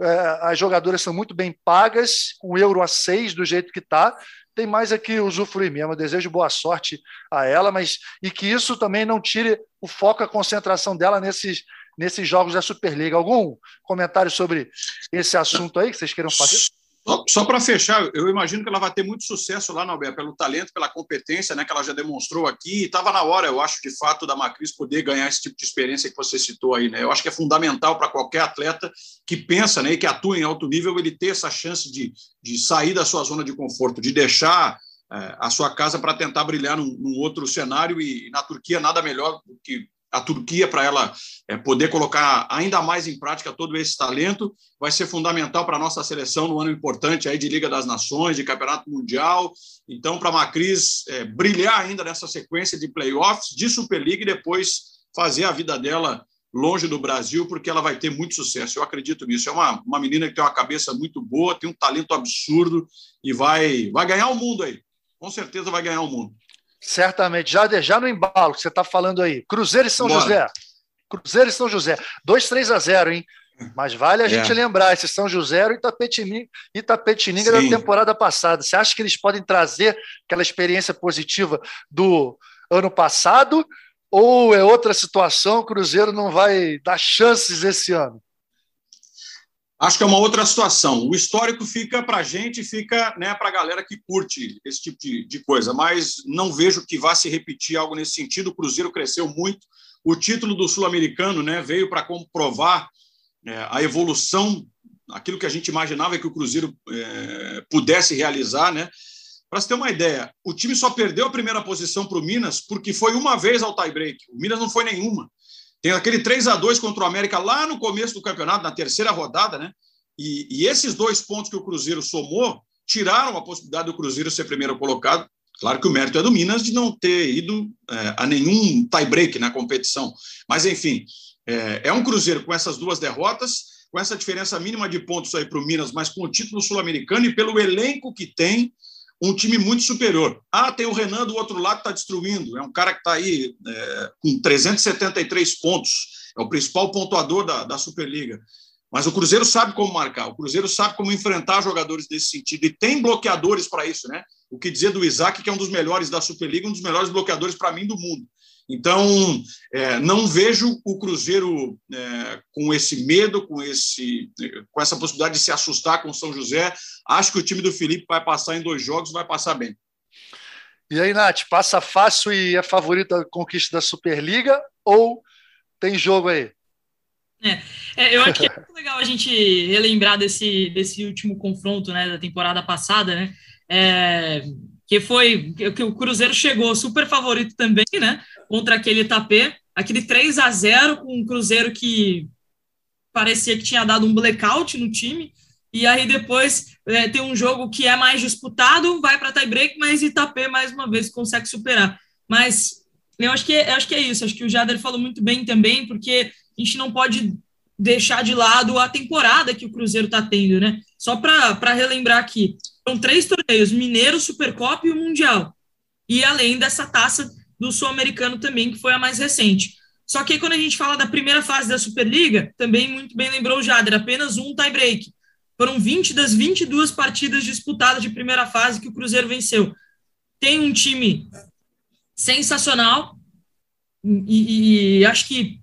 é, as jogadoras são muito bem pagas, com euro a seis do jeito que está tem mais aqui usufruir mesmo. Eu desejo boa sorte a ela, mas e que isso também não tire o foco, a concentração dela nesses, nesses jogos da Superliga. Algum comentário sobre esse assunto aí que vocês queiram fazer? Só, só para fechar, eu imagino que ela vai ter muito sucesso lá, Alberto, pelo talento, pela competência né, que ela já demonstrou aqui. Estava na hora, eu acho, de fato, da Macris poder ganhar esse tipo de experiência que você citou aí. Né? Eu acho que é fundamental para qualquer atleta que pensa né, e que atua em alto nível ele ter essa chance de, de sair da sua zona de conforto, de deixar é, a sua casa para tentar brilhar num, num, outro cenário. E, e na Turquia, nada melhor do que a Turquia para ela é, poder colocar ainda mais em prática todo esse talento vai ser fundamental para a nossa seleção no ano importante aí de Liga das Nações, de Campeonato Mundial. Então, para a Macris é, brilhar ainda nessa sequência de playoffs, de Superliga e depois fazer a vida dela longe do Brasil, porque ela vai ter muito sucesso. Eu acredito nisso. É uma, uma menina que tem uma cabeça muito boa, tem um talento absurdo e vai, vai ganhar o mundo aí. Com certeza vai ganhar o mundo. Certamente. Já, já no embalo que você está falando aí. Cruzeiro e São Bora. José. Cruzeiro e São José. 2, 3 a 0, hein? Mas vale a é. gente lembrar, esse São José e Itapetininga, Itapetininga da temporada passada. Você acha que eles podem trazer aquela experiência positiva do ano passado? Ou é outra situação, o Cruzeiro não vai dar chances esse ano? Acho que é uma outra situação. O histórico fica para a gente, fica né, para a galera que curte esse tipo de, de, coisa, mas não vejo que vá se repetir algo nesse sentido. O Cruzeiro cresceu muito. O título do Sul-Americano né, veio para comprovar é, a evolução, aquilo que a gente imaginava que o Cruzeiro é, pudesse realizar. Né? Para você ter uma ideia, o time só perdeu a primeira posição para o Minas porque foi uma vez ao tie-break. O Minas não foi nenhuma. Tem aquele 3 a 2 contra o América lá no começo do campeonato, na terceira rodada, né? E, e, esses dois pontos que o Cruzeiro somou tiraram a possibilidade do Cruzeiro ser primeiro colocado. Claro que o mérito é do Minas de não ter ido é, a nenhum tie-break na competição. Mas, enfim, é, é um Cruzeiro com essas duas derrotas, com essa diferença mínima de pontos aí para o Minas, mas com o título sul-americano e pelo elenco que tem, um time muito superior. Ah, tem o Renan do outro lado que está destruindo. É um cara que está aí é, com 373 pontos. É o principal pontuador da, da Superliga. Mas o Cruzeiro sabe como marcar, o Cruzeiro sabe como enfrentar jogadores nesse sentido. E tem bloqueadores para isso, né? O que dizer do Isaac, que é um dos melhores da Superliga, um dos melhores bloqueadores para mim do mundo. Então, é, não vejo o Cruzeiro é, com esse medo, com, esse, com essa possibilidade de se assustar com o São José. Acho que o time do Felipe vai passar em dois jogos, vai passar bem. E aí, Nath, passa fácil e é favorita a conquista da Superliga ou tem jogo aí? É, é, eu acho que é muito legal a gente relembrar desse, desse último confronto né, da temporada passada, né? É, que foi que o Cruzeiro chegou super favorito também, né? Contra aquele Itapê, aquele 3 a 0 com um Cruzeiro que parecia que tinha dado um blackout no time. E aí depois é, tem um jogo que é mais disputado, vai para tie break, mas Itapê mais uma vez consegue superar. Mas eu acho que eu acho que é isso. Acho que o Jader falou muito bem também, porque a gente não pode deixar de lado a temporada que o Cruzeiro está tendo, né? Só para relembrar aqui, são três torneios: Mineiro, Supercopa e o Mundial. E além dessa taça do Sul-Americano também, que foi a mais recente. Só que quando a gente fala da primeira fase da Superliga, também muito bem lembrou o Jader, apenas um tie-break. Foram 20 das 22 partidas disputadas de primeira fase que o Cruzeiro venceu. Tem um time sensacional e, e acho que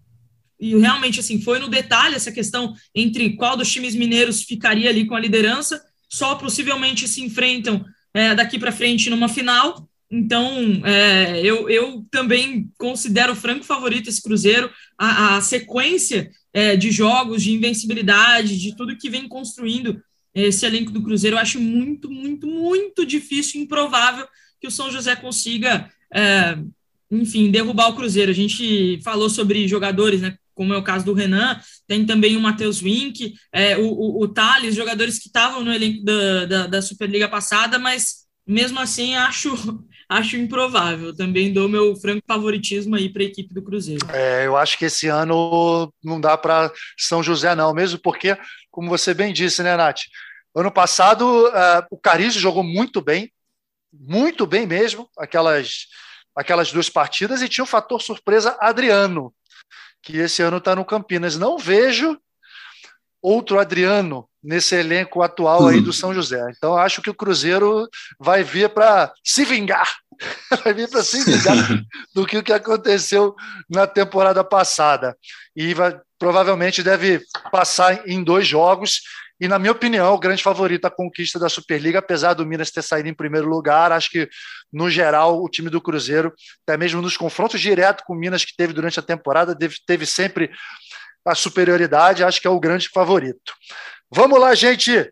e realmente assim foi no detalhe essa questão entre qual dos times mineiros ficaria ali com a liderança. Só possivelmente se enfrentam é, daqui para frente numa final. Então, é, eu, eu também considero franco favorito esse Cruzeiro. A, a sequência é, de jogos, de invencibilidade, de tudo que vem construindo esse elenco do Cruzeiro, eu acho muito, muito, muito difícil, improvável que o São José consiga, é, enfim, derrubar o Cruzeiro. A gente falou sobre jogadores, né? Como é o caso do Renan, tem também o Matheus Wink, é, o, o, o Thales, jogadores que estavam no elenco da, da, da Superliga passada, mas mesmo assim acho acho improvável. Também dou meu franco favoritismo aí para a equipe do Cruzeiro. É, eu acho que esse ano não dá para São José, não, mesmo porque, como você bem disse, né, Nath? Ano passado, uh, o Carizio jogou muito bem, muito bem mesmo, aquelas, aquelas duas partidas, e tinha o fator surpresa Adriano, que esse ano está no Campinas. Não vejo outro Adriano nesse elenco atual aí do São José. Então acho que o Cruzeiro vai vir para se vingar, vai vir para se vingar do que o que aconteceu na temporada passada e vai, provavelmente deve passar em dois jogos. E, na minha opinião, o grande favorito à conquista da Superliga, apesar do Minas ter saído em primeiro lugar, acho que, no geral, o time do Cruzeiro, até mesmo nos confrontos diretos com o Minas que teve durante a temporada, teve sempre a superioridade, acho que é o grande favorito. Vamos lá, gente.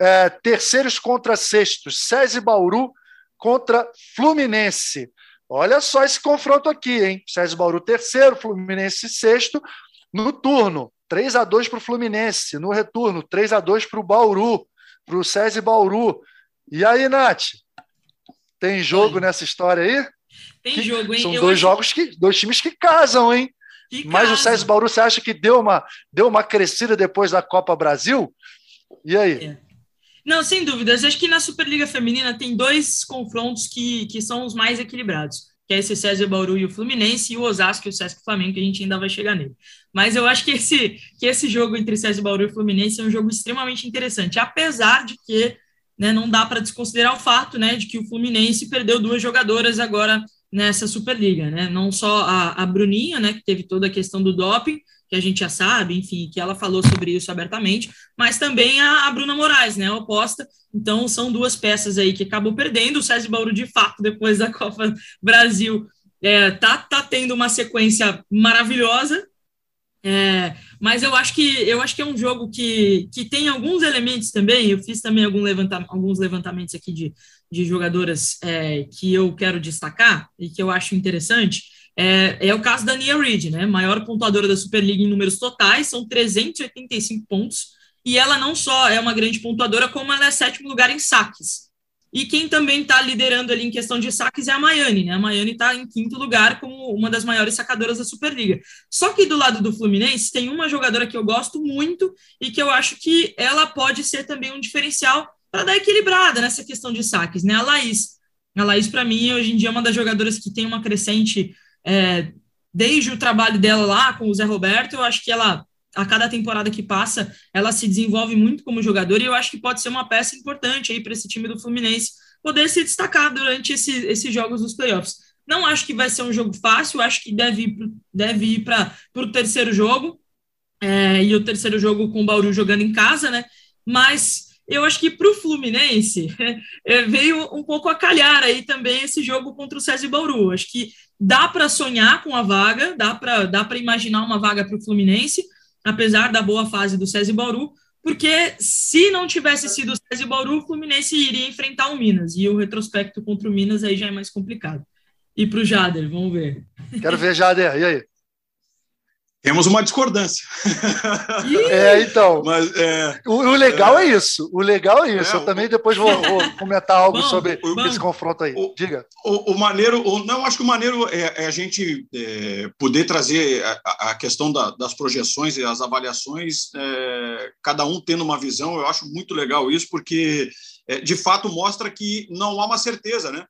É, terceiros contra sextos. SESI Bauru contra Fluminense. Olha só esse confronto aqui, hein? SESI Bauru terceiro, Fluminense sexto. No turno, 3 a 2 para o Fluminense. No retorno, 3 a 2 para o Bauru, para o SESI Bauru. E aí, Nath? Tem jogo Oi. nessa história aí? Tem que, jogo, hein? São Eu dois acho... jogos que. dois times que casam, hein? Mas o SESI Bauru, você acha que deu uma, deu uma crescida depois da Copa Brasil? E aí? É. Não, sem dúvidas. Acho que na Superliga Feminina tem dois confrontos que, que são os mais equilibrados, que é esse César Bauru e o Fluminense, e o Osasco e o Sesc Flamengo, que a gente ainda vai chegar nele. Mas eu acho que esse, que esse jogo entre César Bauru e o Fluminense é um jogo extremamente interessante, apesar de que né, não dá para desconsiderar o fato né, de que o Fluminense perdeu duas jogadoras agora nessa Superliga, né? Não só a, a Bruninha, né, que teve toda a questão do doping, que a gente já sabe, enfim, que ela falou sobre isso abertamente, mas também a, a Bruna Moraes, né, a oposta. Então, são duas peças aí que acabou perdendo. O César Bauru, de fato, depois da Copa Brasil, é, tá, tá tendo uma sequência maravilhosa, é, mas eu acho que eu acho que é um jogo que, que tem alguns elementos também. Eu fiz também algum levanta, alguns levantamentos aqui de, de jogadoras é, que eu quero destacar e que eu acho interessante. É, é o caso da Nia Reid, né? Maior pontuadora da Superliga em números totais, são 385 pontos. E ela não só é uma grande pontuadora, como ela é sétimo lugar em saques. E quem também está liderando ali em questão de saques é a Miami, né? A Miami está em quinto lugar como uma das maiores sacadoras da Superliga. Só que do lado do Fluminense tem uma jogadora que eu gosto muito e que eu acho que ela pode ser também um diferencial para dar equilibrada nessa questão de saques, né? A Laís. A Laís, para mim, hoje em dia é uma das jogadoras que tem uma crescente é, desde o trabalho dela lá com o Zé Roberto, eu acho que ela, a cada temporada que passa, ela se desenvolve muito como jogadora e eu acho que pode ser uma peça importante aí para esse time do Fluminense poder se destacar durante esse, esses jogos dos playoffs. Não acho que vai ser um jogo fácil, acho que deve ir, deve ir para o terceiro jogo, é, e o terceiro jogo com o Bauru jogando em casa, né? Mas eu acho que para o Fluminense é, veio um pouco a calhar aí também esse jogo contra o César Bauru. Acho que dá para sonhar com a vaga, dá para dá imaginar uma vaga para o Fluminense, apesar da boa fase do César Bauru, porque se não tivesse sido o César Bauru, o Fluminense iria enfrentar o Minas, e o retrospecto contra o Minas aí já é mais complicado. E para o Jader, vamos ver. Quero ver, Jader, e aí? Temos uma discordância. É, então. Mas, é, o, o, legal é, é, isso. O legal é isso. É, eu também depois vou, vou comentar algo bom, sobre bom. esse confronto aí. O, Diga. O, o maneiro, o, não, acho que o maneiro é, é a gente é, poder trazer a, a questão da, das projeções e as avaliações, é, cada um tendo uma visão. Eu acho muito legal isso, porque de fato mostra que não há uma certeza, né?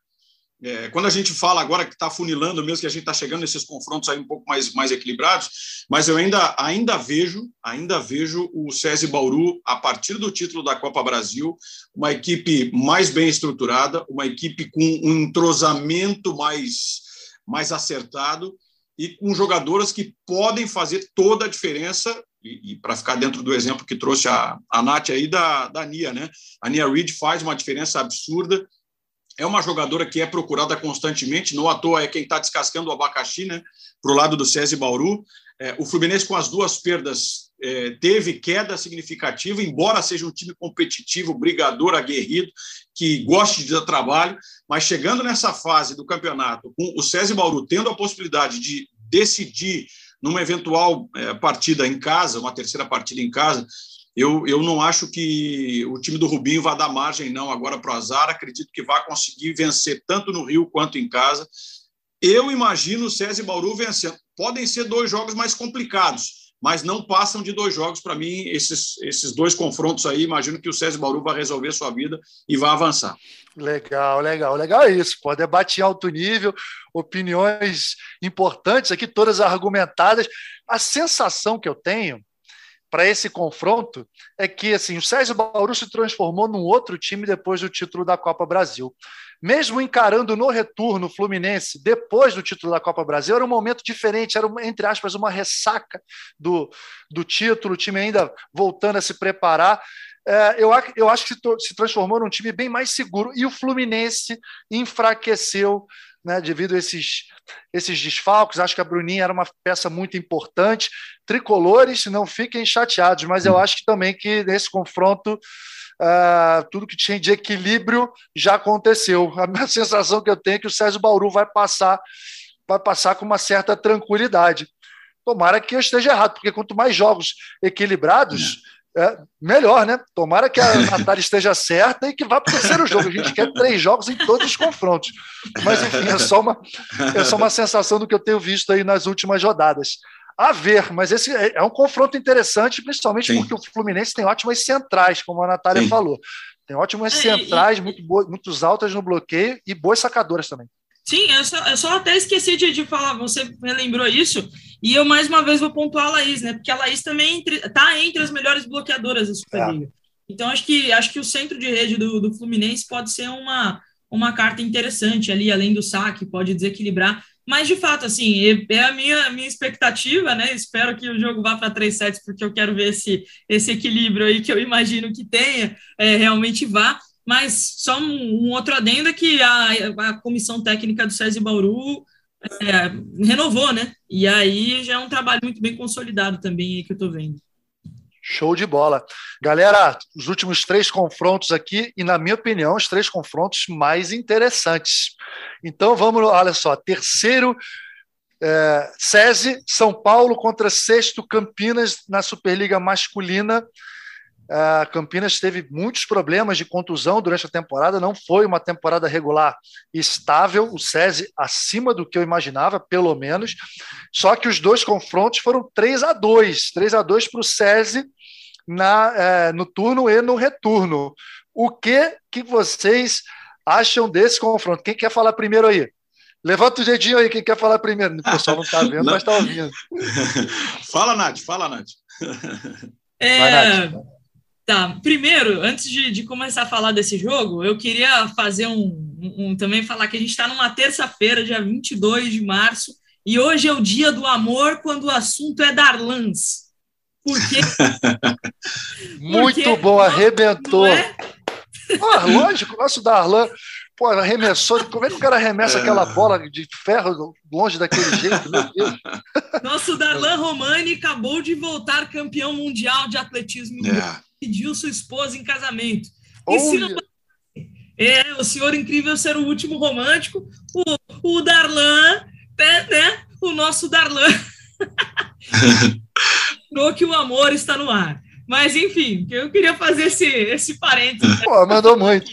É, quando a gente fala agora que está funilando mesmo, que a gente está chegando nesses confrontos aí um pouco mais, mais equilibrados, mas eu ainda, ainda vejo, ainda vejo o SESI Bauru, a partir do título da Copa Brasil, uma equipe mais bem estruturada, uma equipe com um entrosamento mais, mais acertado e com jogadoras que podem fazer toda a diferença. E, e para ficar dentro do exemplo que trouxe a, a Nath aí da, da Nia, né? A Nia Reed faz uma diferença absurda. É uma jogadora que é procurada constantemente, não à toa é quem está descascando o abacaxi, né? Para o lado do César Bauru. É, o Fluminense, com as duas perdas, é, teve queda significativa, embora seja um time competitivo, brigador, aguerrido, que goste de dar trabalho, mas chegando nessa fase do campeonato, com o César Bauru tendo a possibilidade de decidir numa eventual é, partida em casa, uma terceira partida em casa, eu, eu não acho que o time do Rubinho vai dar margem, não, agora para o azar. Acredito que vai conseguir vencer tanto no Rio quanto em casa. Eu imagino o César e Bauru vencendo. Podem ser dois jogos mais complicados, mas não passam de dois jogos para mim. Esses, esses dois confrontos aí, imagino que o César Bauru vai resolver sua vida e vai avançar. Legal, legal, legal é isso. Pode debate em alto nível, opiniões importantes aqui, todas argumentadas. A sensação que eu tenho para esse confronto é que assim, o César Bauru se transformou num outro time depois do título da Copa Brasil mesmo encarando no retorno o Fluminense, depois do título da Copa Brasil, era um momento diferente, era, entre aspas, uma ressaca do, do título, o time ainda voltando a se preparar. É, eu, eu acho que se, se transformou num time bem mais seguro, e o Fluminense enfraqueceu né, devido a esses, esses desfalques. Acho que a Bruninha era uma peça muito importante. Tricolores, não fiquem chateados, mas eu acho que também que nesse confronto Uh, tudo que tinha de equilíbrio já aconteceu. A minha sensação que eu tenho é que o César Bauru vai passar, vai passar com uma certa tranquilidade. Tomara que eu esteja errado, porque quanto mais jogos equilibrados, é, melhor, né? Tomara que a Natália esteja certa e que vá para o terceiro jogo. A gente quer três jogos em todos os confrontos. Mas, enfim, é só, uma, é só uma sensação do que eu tenho visto aí nas últimas rodadas a ver, mas esse é, é um confronto interessante, principalmente Sim. porque o Fluminense tem ótimas centrais, como a Natália Sim. falou. Tem ótimas centrais, e... muito boas, muito altas no bloqueio e boas sacadoras também. Sim, eu só, eu só até esqueci de, de, falar, você me lembrou isso, e eu mais uma vez vou pontuar a Laís, né? Porque a Laís também está entre as melhores bloqueadoras da Superliga. É. Então acho que acho que o centro de rede do, do Fluminense pode ser uma, uma carta interessante ali, além do saque, pode desequilibrar. Mas, de fato, assim, é a minha, minha expectativa, né? Espero que o jogo vá para três sets, porque eu quero ver esse, esse equilíbrio aí que eu imagino que tenha, é, realmente vá. Mas só um, um outro adendo é que a, a comissão técnica do César Bauru é, renovou, né? E aí já é um trabalho muito bem consolidado também que eu estou vendo. Show de bola. Galera, os últimos três confrontos aqui, e na minha opinião, os três confrontos mais interessantes. Então vamos, olha só, terceiro, é, SESI, São Paulo contra sexto Campinas na Superliga Masculina. Uh, Campinas teve muitos problemas de contusão durante a temporada, não foi uma temporada regular estável, o SESI acima do que eu imaginava, pelo menos. Só que os dois confrontos foram 3 a 2 3 a 2 para o SESI na, é, no turno e no retorno. O que, que vocês acham desse confronto? Quem quer falar primeiro aí? Levanta o dedinho aí, quem quer falar primeiro. O pessoal não está vendo, não. mas está ouvindo. fala, Nath, fala, Nath. É... Vai, Nath. Tá, primeiro, antes de, de, começar a falar desse jogo, eu queria fazer um, um, também falar que a gente está numa terça-feira, dia 22 de março, e hoje é o dia do amor quando o assunto é Darlans. Porque. Muito Porque, bom, arrebentou. É? Ah, lógico, nosso Darlan. Pô, arremessou. Como é que o cara arremessa é. aquela bola de ferro longe daquele jeito? Meu Deus. Nosso Darlan Romani acabou de voltar campeão mundial de atletismo é. pediu sua esposa em casamento. E se não... É, o senhor incrível ser o último romântico, o, o Darlan, né, né? O nosso Darlan. mostrou que o amor está no ar. Mas, enfim, eu queria fazer esse, esse parênteses. Pô, mandou muito.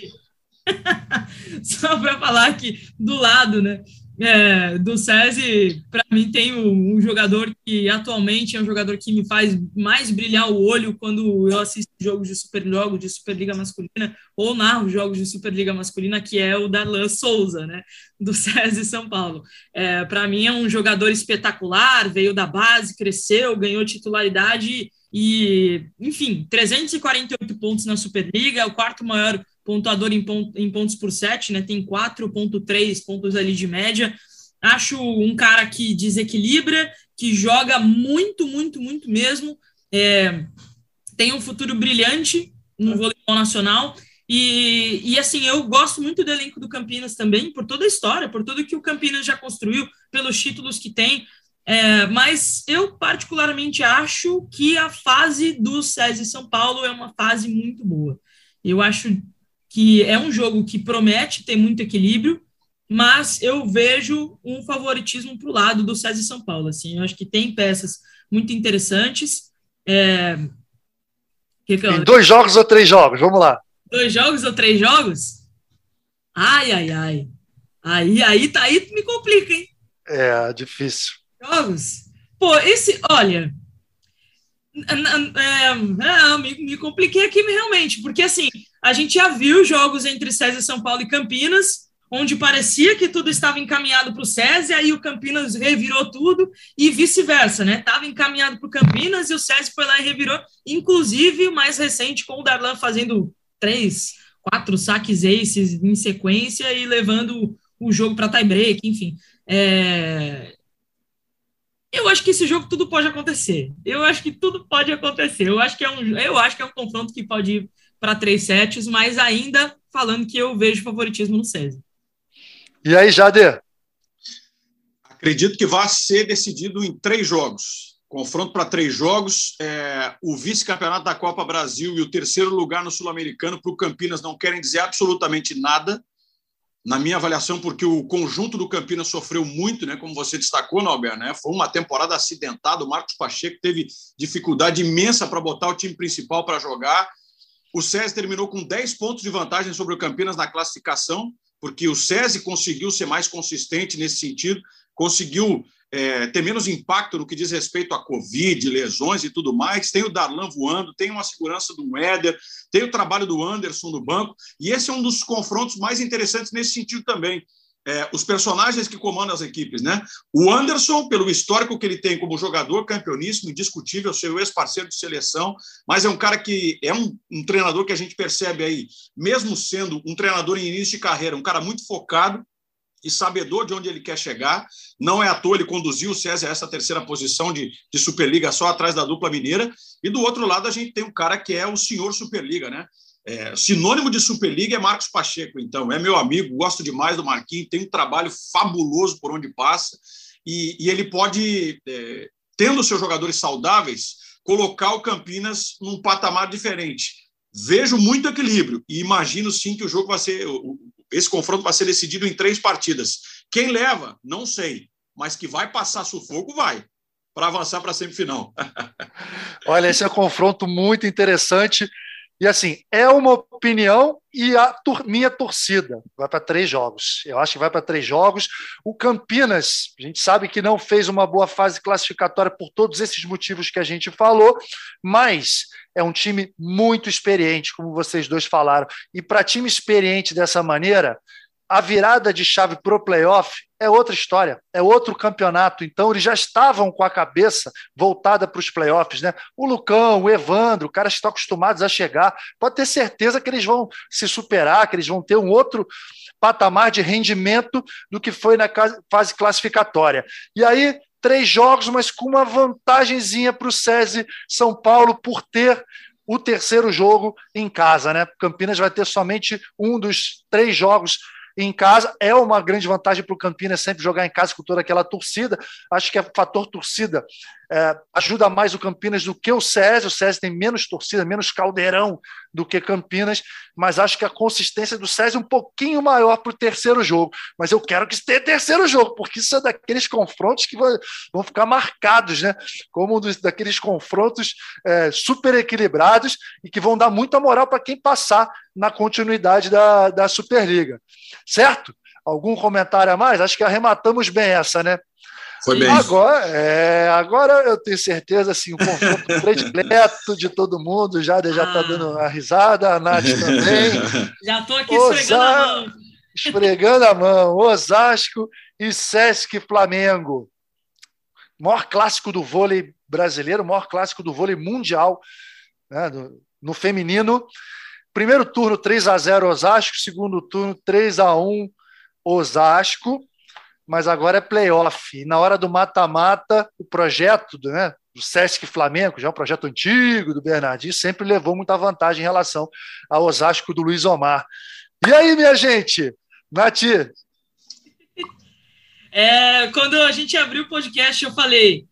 Só para falar que do lado, né? é, do SESI, para mim, tem um, um, jogador que atualmente é um jogador que me faz mais brilhar o olho quando eu assisto jogos de Super Jogos de Superliga Masculina ou narro jogos de Superliga Masculina, que é o Darlan Souza, né, do SESI São Paulo. É, para mim, é um jogador espetacular, veio da base, cresceu, ganhou titularidade e, enfim, 348 pontos na Superliga, é o quarto maior pontuador em, em pontos por set, né? Tem 4,3 pontos ali de média. Acho um cara que desequilibra, que joga muito, muito, muito mesmo. É, tem um futuro brilhante no voleibol nacional. E, e assim, eu gosto muito do elenco do Campinas também, por toda a história, por tudo que o Campinas já construiu, pelos títulos que tem. É, mas eu particularmente acho que a fase do SESI São Paulo é uma fase muito boa. Eu acho que é um jogo que promete ter muito equilíbrio, mas eu vejo um favoritismo para o lado do SESI São Paulo. Assim, eu acho que tem peças muito interessantes. É... Que que eu... Dois jogos ou três jogos? Vamos lá. Dois jogos ou três jogos? Ai, ai, ai. Aí, aí, tá aí, me complica, hein? É, difícil jogos. Pô, esse, olha, é, é, me, me, compliquei aqui realmente, porque assim, a gente já viu jogos entre César, São Paulo e Campinas, onde parecia que tudo estava encaminhado para o César, aí o Campinas revirou tudo, e vice-versa, né? Estava encaminhado para o Campinas e o César foi lá e revirou, inclusive o mais recente com o Darlan fazendo três, quatro saques aces em sequência e levando o jogo para tie break, enfim. É, eu acho que esse jogo tudo pode acontecer. Eu acho que tudo pode acontecer. Eu acho que é um, eu acho que é um confronto que pode ir para três sets, mas ainda falando que eu vejo favoritismo no César. E aí, Jader? Acredito que vai ser decidido em três jogos. Confronto para três jogos. É, o vice-campeonato da Copa Brasil e o terceiro lugar no Sul-Americano para o Campinas não querem dizer absolutamente nada na minha avaliação, porque o conjunto do Campinas sofreu muito, né? Como você destacou, Norberto, né? Foi uma temporada acidentada. O Marcos Pacheco teve dificuldade imensa para botar o time principal para jogar. O SESI terminou com 10 pontos de vantagem sobre o Campinas na classificação, porque o SESI conseguiu ser mais consistente nesse sentido, conseguiu é, ter menos impacto no que diz respeito a Covid, lesões e tudo mais. Tem o Darlan voando, tem uma segurança do Éder, tem o trabalho do Anderson no banco, e esse é um dos confrontos mais interessantes nesse sentido também. É, os personagens que comandam as equipes, né? O Anderson, pelo histórico que ele tem como jogador campeoníssimo, indiscutível, seu ex-parceiro de seleção, mas é um cara que é um, um, treinador que a gente percebe aí, mesmo sendo um treinador em início de carreira, um cara muito focado, e sabedor de onde ele quer chegar. Não é à toa ele conduziu o César a essa terceira posição de, de Superliga só atrás da dupla mineira. E do outro lado a gente tem um cara que é o senhor Superliga, né? É, sinônimo de Superliga é Marcos Pacheco, então. É meu amigo, gosto demais do Marquinhos, tem um trabalho fabuloso por onde passa. E, e ele pode, é, tendo seus jogadores saudáveis, colocar o Campinas num patamar diferente. Vejo muito equilíbrio e imagino sim que o jogo vai ser, esse confronto vai ser decidido em três partidas. Quem leva, não sei, mas que vai passar sufoco, vai, para avançar para a semifinal. Olha, esse é um confronto muito interessante. E assim, é uma opinião e a tor minha torcida vai para três jogos. Eu acho que vai para três jogos. O Campinas, a gente sabe que não fez uma boa fase classificatória por todos esses motivos que a gente falou, mas é um time muito experiente, como vocês dois falaram. E para time experiente dessa maneira, a virada de chave para o playoff é outra história, é outro campeonato. Então, eles já estavam com a cabeça voltada para os playoffs. Né? O Lucão, o Evandro, caras que estão acostumados a chegar, pode ter certeza que eles vão se superar, que eles vão ter um outro patamar de rendimento do que foi na fase classificatória. E aí, três jogos, mas com uma vantagemzinha para o SESI São Paulo por ter o terceiro jogo em casa. Né? Campinas vai ter somente um dos três jogos em casa. É uma grande vantagem para o Campinas sempre jogar em casa com toda aquela torcida. Acho que é fator torcida é, ajuda mais o Campinas do que o César. O César tem menos torcida, menos caldeirão do que Campinas, mas acho que a consistência do César é um pouquinho maior para o terceiro jogo. Mas eu quero que tenha terceiro jogo, porque isso é daqueles confrontos que vão ficar marcados, né? Como um dos, daqueles confrontos é, super equilibrados e que vão dar muita moral para quem passar na continuidade da, da Superliga. Certo? Algum comentário a mais? Acho que arrematamos bem essa, né? Foi bem. Agora, é, agora eu tenho certeza, assim, o confronto predileto de todo mundo, já já está ah. dando a risada, a Nath também. Já estou aqui Osa... esfregando a mão. Esfregando a mão. Osasco e Sesc Flamengo. Maior clássico do vôlei brasileiro, maior clássico do vôlei mundial, né, no, no feminino. Primeiro turno 3 a 0 Osasco, segundo turno 3 a 1 Osasco. Mas agora é playoff. E na hora do mata-mata, o projeto né, do Sesc Flamengo, já é um projeto antigo do Bernardinho, sempre levou muita vantagem em relação ao Osasco do Luiz Omar. E aí, minha gente? Nati? É, quando a gente abriu o podcast, eu falei: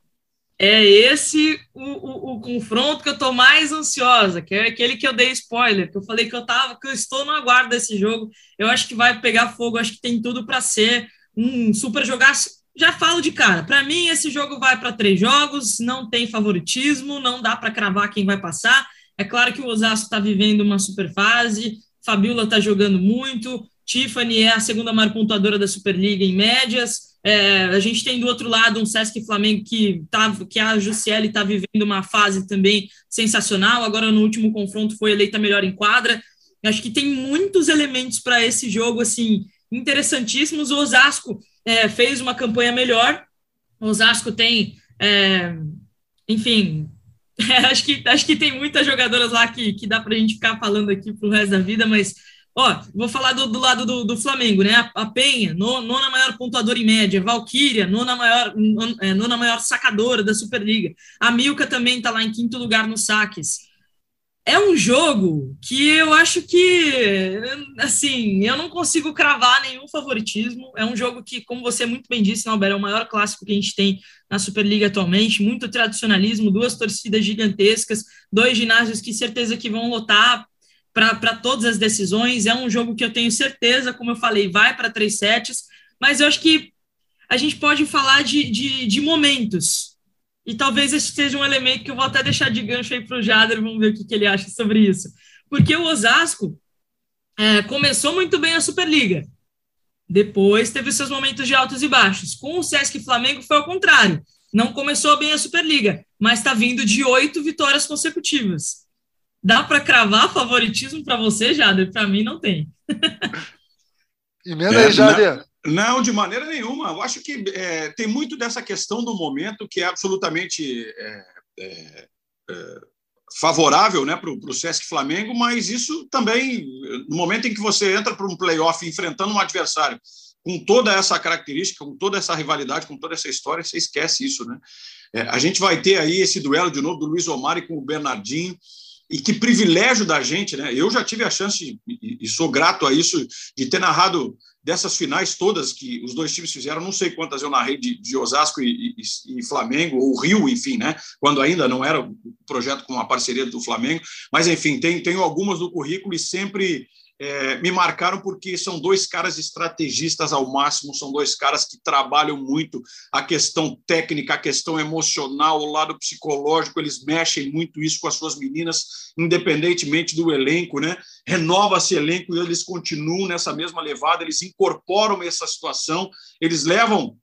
é esse o, o, o, confronto que eu tô mais ansiosa, que é aquele que eu dei spoiler, que eu falei que eu tava, que eu estou no aguardo desse jogo. Eu acho que vai pegar fogo, acho que tem tudo para ser um super jogaço. Já falo de cara, para mim esse jogo vai para três jogos, não tem favoritismo, não dá para cravar quem vai passar. É claro que o Osasco está vivendo uma super fase, Fabiola está jogando muito, Tiffany é a segunda maior pontuadora da Superliga em médias. É, a gente tem do outro lado um Sesc Flamengo que, tá, que a Jussiele está vivendo uma fase também sensacional. Agora, no último confronto, foi eleita melhor em quadra. Acho que tem muitos elementos para esse jogo assim interessantíssimos. O Osasco é, fez uma campanha melhor. O Osasco tem, é, enfim, acho, que, acho que tem muitas jogadoras lá que, que dá para a gente ficar falando aqui para o resto da vida, mas Ó, vou falar do, do lado do, do, Flamengo, né? A, Penha, no, nona maior pontuadora em média. Valkyria, nona maior, é, nona maior sacadora da Superliga. A Milka também está lá em quinto lugar nos saques. É um jogo que eu acho que, assim, eu não consigo cravar nenhum favoritismo. É um jogo que, como você muito bem disse, Albert, é o maior clássico que a gente tem na Superliga atualmente. Muito tradicionalismo, duas torcidas gigantescas, dois ginásios que certeza que vão lotar para todas as decisões. É um jogo que eu tenho certeza, como eu falei, vai para três sets, mas eu acho que a gente pode falar de, de, de, momentos. E talvez esse seja um elemento que eu vou até deixar de gancho aí para o Jader, vamos ver o que, que, ele acha sobre isso. Porque o Osasco é, começou muito bem a Superliga. Depois teve seus momentos de altos e baixos. Com o Sesc Flamengo foi ao contrário. Não começou bem a Superliga, mas está vindo de oito vitórias consecutivas. Dá para cravar favoritismo para você, Jader? Para mim, não tem. Emenda aí, é, Jader. Não, de maneira nenhuma. Eu acho que é, tem muito dessa questão do momento que é absolutamente é, é, é favorável né, para o Sesc Flamengo, mas isso também, no momento em que você entra para um playoff enfrentando um adversário com toda essa característica, com toda essa rivalidade, com toda essa história, você esquece isso. Né? É, a gente vai ter aí esse duelo de novo do Luiz Omar e com o Bernardinho e que privilégio da gente, né? Eu já tive a chance, e sou grato a isso, de ter narrado dessas finais todas que os dois times fizeram, não sei quantas eu narrei de, de Osasco e, e, e, Flamengo, ou Rio, enfim, né? Quando ainda não era o projeto com a parceria do Flamengo, mas enfim, tem, tenho algumas no currículo e sempre é, me marcaram porque são dois caras estrategistas ao máximo, são dois caras que trabalham muito a questão técnica, a questão emocional, o lado psicológico, eles mexem muito isso com as suas meninas, independentemente do elenco, né? Renova esse elenco e eles continuam nessa mesma levada, eles incorporam essa situação, eles levam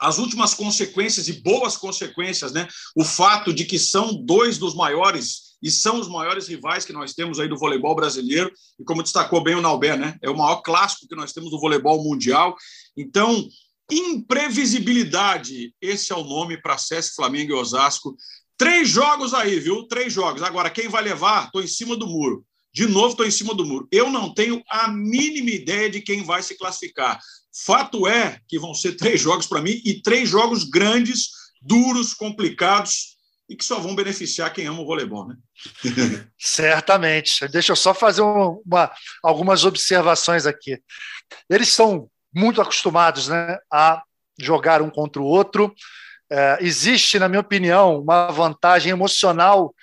as últimas consequências e boas consequências, né? O fato de que são dois dos maiores e são os maiores rivais que nós temos aí do voleibol brasileiro, e como destacou bem o Nauber, né? É o maior clássico que nós temos do voleibol mundial. Então, imprevisibilidade, esse é o nome para SESC, Flamengo e Osasco. Três jogos aí, viu? Três jogos. Agora, quem vai levar? Estou em cima do muro. De novo, estou em cima do muro. Eu não tenho a mínima ideia de quem vai se classificar. Fato é que vão ser três jogos para mim e três jogos grandes, duros, complicados e que só vão beneficiar quem ama o voleibol, né? Certamente. Deixa eu só fazer uma, algumas observações aqui. Eles são muito acostumados né, a jogar um contra o outro. É, existe, na minha opinião, uma vantagem emocional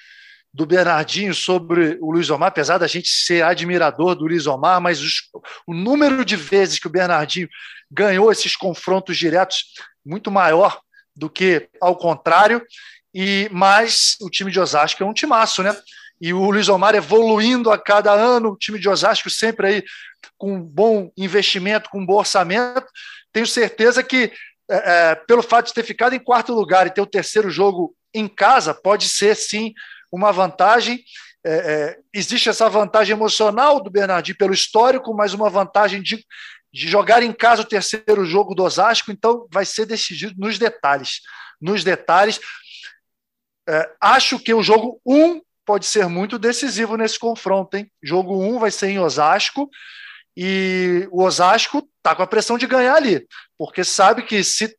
do Bernardinho sobre o Luiz Omar, apesar da gente ser admirador do Luiz Omar, mas os, o número de vezes que o Bernardinho ganhou esses confrontos diretos muito maior do que ao contrário. E mas o time de Osasco é um timaço, né? E o Luiz Omar evoluindo a cada ano, o time de Osasco sempre aí com um bom investimento, com um bom orçamento. Tenho certeza que, é, é, pelo fato de ter ficado em quarto lugar e ter o terceiro jogo em casa, pode ser sim uma vantagem. É, é, existe essa vantagem emocional do Bernardinho pelo histórico, mas uma vantagem de, de jogar em casa o terceiro jogo do Osasco, então vai ser decidido nos detalhes. Nos detalhes. É, acho que o jogo 1 um pode ser muito decisivo nesse confronto, hein? Jogo 1 um vai ser em Osasco E o Osasco está com a pressão de ganhar ali, porque sabe que se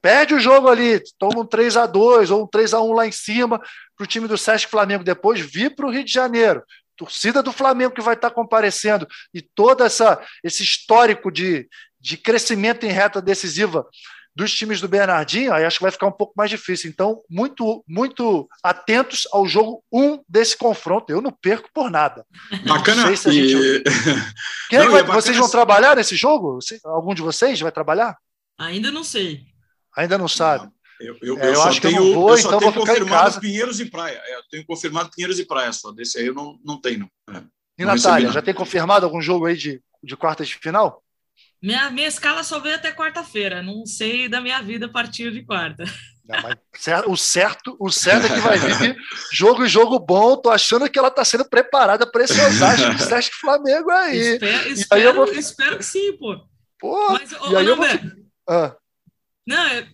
perde o jogo ali, toma um 3 a 2 ou um 3 a 1 lá em cima para o time do Sesc Flamengo depois vir para o Rio de Janeiro. Torcida do Flamengo que vai estar tá comparecendo e todo essa, esse histórico de, de crescimento em reta decisiva dos times do Bernardinho, aí acho que vai ficar um pouco mais difícil. Então, muito, muito atentos ao jogo 1 um desse confronto. Eu não perco por nada. Bacana. Se gente... e... Quem não, vai... é vocês vão trabalhar nesse jogo? Algum de vocês vai trabalhar? Ainda não sei. Ainda não sabe. Não. Eu, eu, é, eu, eu acho tenho, que eu não vou, eu então vou ficar em casa. Pinheiros e Praia. É, eu tenho confirmado Pinheiros e Praia só. Desse aí eu não, não tenho. É. E Natália, já tem confirmado algum jogo aí de, de quartas de final? Minha, minha escala só veio até quarta-feira. Não sei da minha vida a partir de quarta. Não, o certo, o certo é que vai vir jogo e jogo bom. Tô achando que ela está sendo preparada para esse Osasco Sesc Flamengo aí. Espero, espero, aí vou... espero, que sim, pô. Pô, Mas, e aí eu vou... ah. Não, é...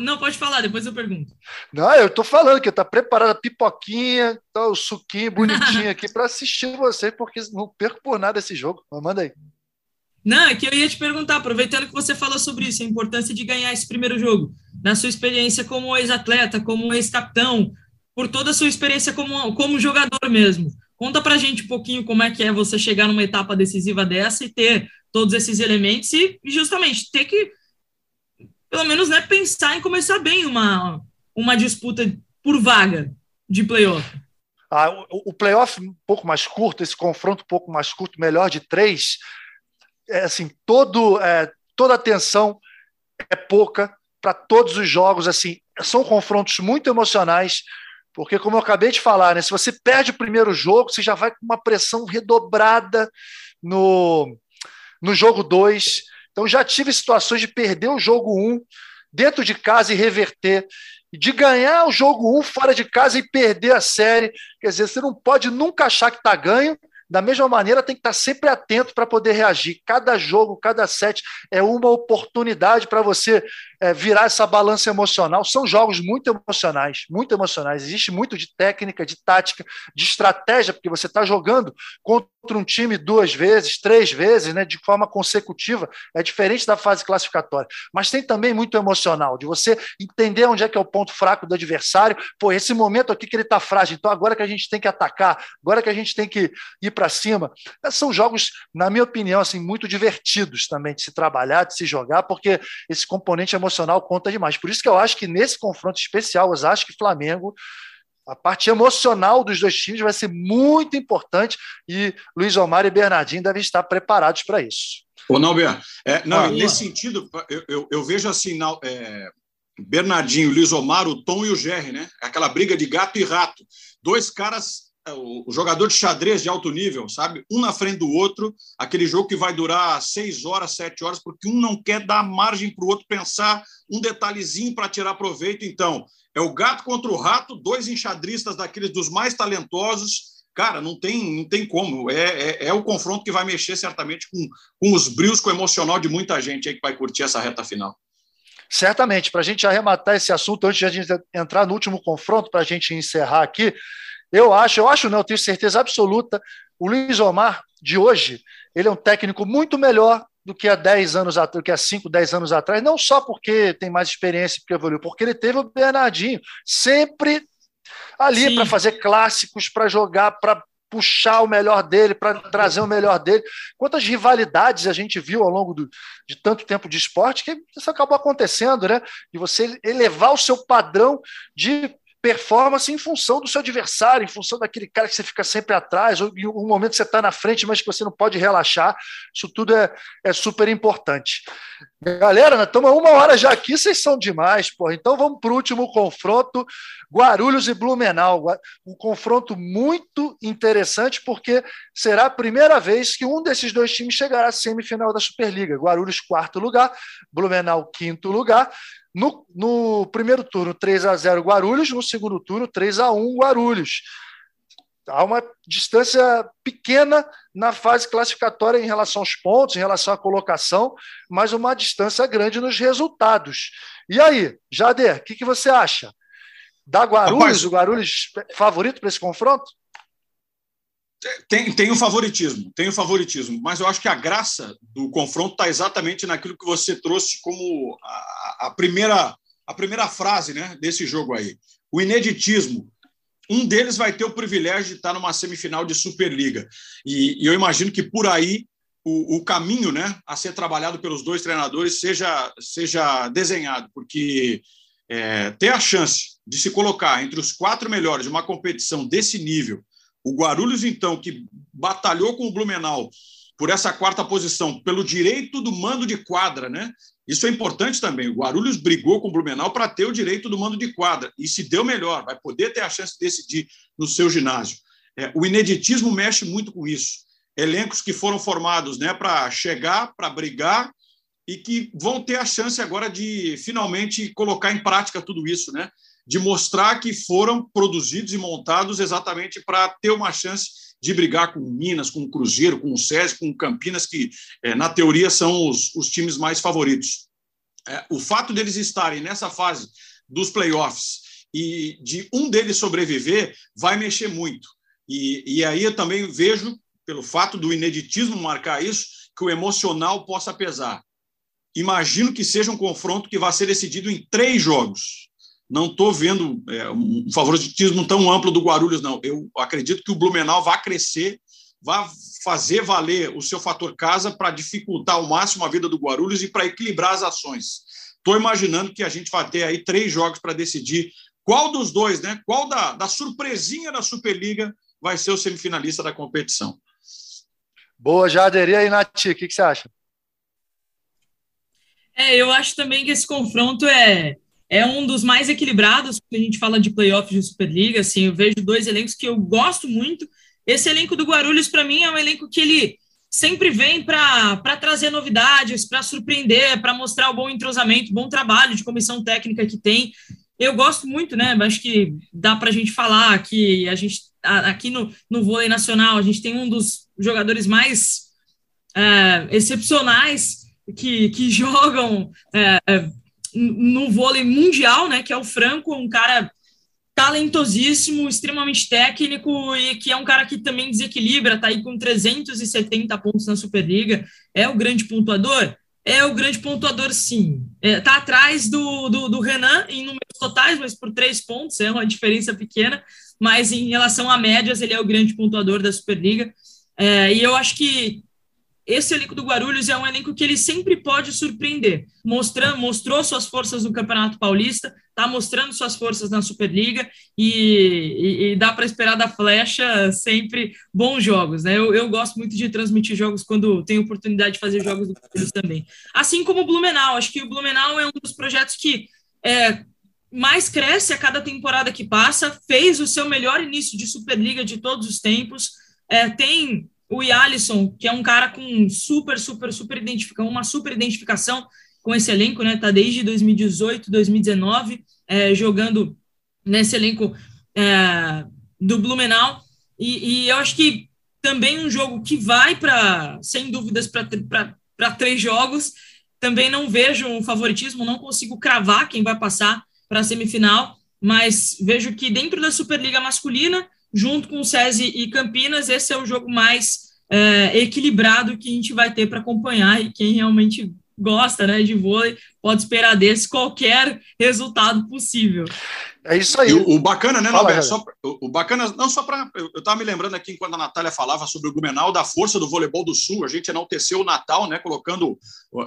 não, pode falar, depois eu pergunto. Não, eu tô falando que tá preparada a pipoquinha, tá o suquinho bonitinho aqui para assistir você, porque não perco por nada esse jogo. Mas manda aí. Não, é que eu ia te perguntar, aproveitando que você falou sobre isso, a importância de ganhar esse primeiro jogo, na sua experiência como ex-atleta, como ex-capitão, por toda a sua experiência como, como jogador mesmo. Conta pra gente um pouquinho como é que é você chegar numa etapa decisiva dessa e ter todos esses elementos e justamente ter que, pelo menos, né, pensar em começar bem uma, uma disputa por vaga de playoff. Ah, o, playoff um pouco mais curto, esse confronto um pouco mais curto, melhor de três, é, assim, todo, é, toda a atenção é pouca para todos os jogos. assim São confrontos muito emocionais, porque, como eu acabei de falar, né, se você perde o primeiro jogo, você já vai com uma pressão redobrada no, no jogo 2. Então, já tive situações de perder o jogo 1 um, dentro de casa e reverter de ganhar o jogo 1 um fora de casa e perder a série. Quer dizer, você não pode nunca achar que está ganho da mesma maneira, tem que estar sempre atento para poder reagir. Cada jogo, cada set é uma oportunidade para você é, virar essa balança emocional. São jogos muito emocionais, muito emocionais. Existe muito de técnica, de tática, de estratégia, porque você está jogando contra um time duas vezes, três vezes, né, de forma consecutiva. É diferente da fase classificatória. Mas tem também muito emocional, de você entender onde é que é o ponto fraco do adversário. Pô, esse momento aqui que ele está frágil, então agora que a gente tem que atacar, agora que a gente tem que ir para cima. São jogos, na minha opinião, assim, muito divertidos também de se trabalhar, de se jogar, porque esse componente emocional emocional conta demais. Por isso que eu acho que nesse confronto especial, eu acho que Flamengo a parte emocional dos dois times vai ser muito importante e Luiz Omar e Bernardinho devem estar preparados para isso. Ô, Nauber, é, não, ah, nesse sentido, eu, eu, eu, vejo assim, é, Bernardinho, Luiz Omar, o Tom e o Gerry, né? Aquela briga de gato e rato. Dois caras o jogador de xadrez de alto nível, sabe? Um na frente do outro, aquele jogo que vai durar seis horas, sete horas, porque um não quer dar margem para o outro pensar um detalhezinho para tirar proveito. Então, é o gato contra o rato, dois enxadristas daqueles dos mais talentosos. Cara, não tem, não tem como. É, é, é o confronto que vai mexer certamente com, com os brios, com o emocional de muita gente aí que vai curtir essa reta final. Certamente, para a gente arrematar esse assunto, antes de a gente entrar no último confronto, para a gente encerrar aqui, eu acho, eu acho não, eu tenho certeza absoluta, o Luiz Omar de hoje, ele é um técnico muito melhor do que há 10 anos do que há 5, 10 anos atrás, não só porque tem mais experiência porque evoluiu, porque ele teve o Bernardinho sempre ali para fazer clássicos, para jogar, para puxar o melhor dele, para trazer o melhor dele. Quantas rivalidades a gente viu ao longo do, de tanto tempo de esporte que isso acabou acontecendo, né? E você elevar o seu padrão de performance em função do seu adversário, em função daquele cara que você fica sempre atrás, ou em um momento que você está na frente, mas que você não pode relaxar. Isso tudo é, é super importante. Galera, nós estamos uma hora já aqui, vocês são demais, porra. Então vamos para o último confronto: Guarulhos e Blumenau. Um confronto muito interessante, porque será a primeira vez que um desses dois times chegará à semifinal da Superliga. Guarulhos, quarto lugar, Blumenau, quinto lugar. No, no primeiro turno, 3 a 0 Guarulhos, no segundo turno, 3 a 1 Guarulhos. Há uma distância pequena na fase classificatória em relação aos pontos, em relação à colocação, mas uma distância grande nos resultados. E aí, Jader, o que, que você acha? Dá Guarulhos, Rapaz, o Guarulhos favorito para esse confronto? Tem, tem o favoritismo, tem o favoritismo, mas eu acho que a graça do confronto está exatamente naquilo que você trouxe como a, a, primeira, a primeira frase né, desse jogo aí. O ineditismo. Um deles vai ter o privilégio de estar numa semifinal de Superliga. E, e eu imagino que por aí o, o, caminho né, a ser trabalhado pelos dois treinadores seja, seja desenhado, porque é, ter a chance de se colocar entre os quatro melhores de uma competição desse nível, o Guarulhos, então, que batalhou com o Blumenau por essa quarta posição, pelo direito do mando de quadra, né? Isso é importante também. O Guarulhos brigou com o Blumenau para ter o direito do mando de quadra e se deu melhor, vai poder ter a chance de decidir no seu ginásio. É, o ineditismo mexe muito com isso. Elencos que foram formados né, para chegar, para brigar e que vão ter a chance agora de finalmente colocar em prática tudo isso, né? de mostrar que foram produzidos e montados exatamente para ter uma chance de brigar com o Minas, com o Cruzeiro, com o SESI, com o Campinas, que, é, na teoria, são os, os times mais favoritos. É, o fato deles estarem nessa fase dos playoffs e de um deles sobreviver vai mexer muito. E, e aí eu também vejo, pelo fato do ineditismo marcar isso, que o emocional possa pesar. Imagino que seja um confronto que vai ser decidido em três jogos não estou vendo é, um favoritismo tão amplo do Guarulhos, não. Eu acredito que o Blumenau vai crescer, vai fazer valer o seu fator casa para dificultar ao máximo a vida do Guarulhos e para equilibrar as ações. Estou imaginando que a gente vai ter aí três jogos para decidir qual dos dois, né? Qual da, da surpresinha da Superliga vai ser o semifinalista da competição. Boa, Jader. E aí, Nath, o que, que você acha? É, eu acho também que esse confronto é é um dos mais equilibrados quando a gente fala de playoffs de Superliga. Assim, eu vejo dois elencos que eu gosto muito. Esse elenco do Guarulhos, para mim, é um elenco que ele sempre vem para trazer novidades, para surpreender, para mostrar o bom entrosamento, bom trabalho de comissão técnica que tem. Eu gosto muito, né? Acho que dá para a gente falar que a gente aqui no, no vôlei nacional a gente tem um dos jogadores mais é, excepcionais que, que jogam é, no vôlei mundial, né, que é o Franco, um cara talentosíssimo, extremamente técnico e que é um cara que também desequilibra, tá aí com 370 pontos na Superliga, é o grande pontuador? É o grande pontuador, sim. É, tá atrás do, do, do, Renan em números totais, mas por três pontos, é uma diferença pequena, mas em relação a médias, ele é o grande pontuador da Superliga. É, e eu acho que esse elenco do Guarulhos é um elenco que ele sempre pode surpreender. Mostrando, mostrou suas forças no Campeonato Paulista, está mostrando suas forças na Superliga e, e, e dá para esperar da Flecha sempre bons jogos. Né? Eu, eu, gosto muito de transmitir jogos quando tenho oportunidade de fazer jogos do Guarulhos também. Assim como o Blumenau. Acho que o Blumenau é um dos projetos que é, mais cresce a cada temporada que passa, fez o seu melhor início de Superliga de todos os tempos, é, tem o Alisson, que é um cara com super, super, super identificação, uma super identificação com esse elenco, né? Tá desde 2018, 2019, é, jogando nesse elenco é, do Blumenau. E, e, eu acho que também um jogo que vai para, sem dúvidas, para três jogos. Também não vejo um favoritismo, não consigo cravar quem vai passar para a semifinal, mas vejo que dentro da Superliga Masculina junto com o SESI e Campinas, esse é o jogo mais é, equilibrado que a gente vai ter para acompanhar e quem realmente gosta né, de vôlei pode esperar desse qualquer resultado possível. É isso aí. O, o bacana, né, Fala, Só, o, o, bacana, não só para. Eu estava me lembrando aqui, enquanto a Natália falava sobre o Blumenau, da força do voleibol do Sul. A gente enalteceu o Natal, né, colocando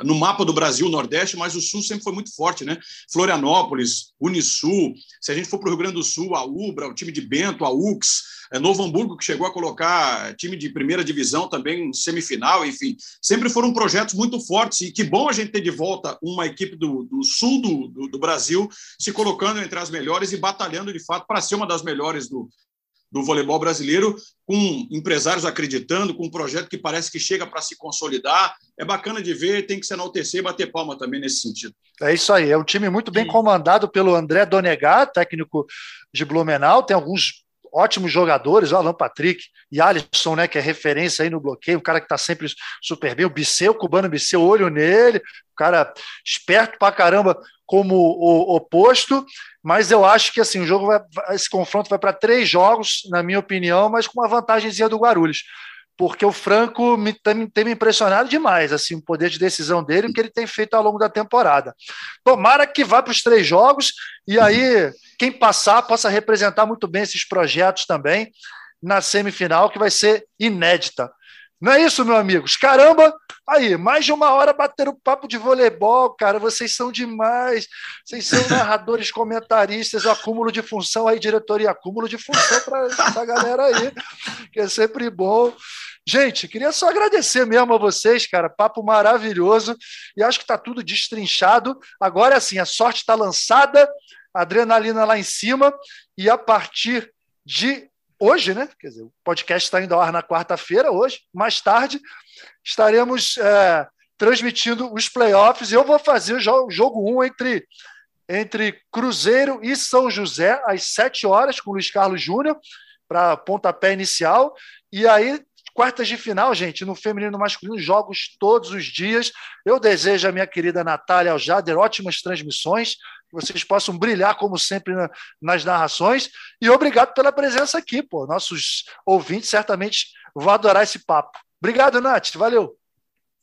no mapa do Brasil o Nordeste, mas o Sul sempre foi muito forte, né? Florianópolis, Unisul. Se a gente for para o Rio Grande do Sul, a Ubra, o time de Bento, a UX. É Novo Hamburgo, que chegou a colocar time de primeira divisão também em semifinal, enfim, sempre foram projetos muito fortes. E que bom a gente ter de volta uma equipe do, do sul do, do, do Brasil se colocando entre as melhores e batalhando de fato para ser uma das melhores do, do voleibol brasileiro, com empresários acreditando, com um projeto que parece que chega para se consolidar. É bacana de ver, tem que se enaltecer e bater palma também nesse sentido. É isso aí, é um time muito bem comandado pelo André Donegar, técnico de Blumenau, tem alguns ótimos jogadores, o Alan Patrick e Alisson, né, que é referência aí no bloqueio, um cara que está sempre super bem, o Bisseu, o cubano Bisseu, olho nele, um cara esperto pra caramba como o oposto, mas eu acho que assim o jogo vai, esse confronto vai para três jogos, na minha opinião, mas com uma vantagemzinha do Guarulhos porque o Franco me, tem, me impressionado demais, assim, o poder de decisão dele, o que ele tem feito ao longo da temporada. Tomara que vá para os três jogos e aí quem passar possa representar muito bem esses projetos também na semifinal, que vai ser inédita. Não é isso, meus amigos? Caramba! Aí, mais de uma hora bateram papo de voleibol, cara. Vocês são demais. Vocês são narradores, comentaristas, acúmulo de função aí, diretoria, acúmulo de função para essa galera aí, que é sempre bom. Gente, queria só agradecer mesmo a vocês, cara. Papo maravilhoso. E acho que está tudo destrinchado. Agora, assim, a sorte está lançada, adrenalina lá em cima. E a partir de hoje, né? Quer dizer, o podcast está indo ao ar na quarta-feira, hoje, mais tarde, estaremos é, transmitindo os playoffs. Eu vou fazer o jogo, jogo 1 um entre, entre Cruzeiro e São José, às 7 horas, com o Luiz Carlos Júnior, para pontapé inicial. E aí, quartas de final, gente, no feminino e no masculino, jogos todos os dias. Eu desejo à minha querida Natália Aljader ótimas transmissões vocês possam brilhar, como sempre, na, nas narrações. E obrigado pela presença aqui, pô. Nossos ouvintes certamente vão adorar esse papo. Obrigado, Nath. Valeu.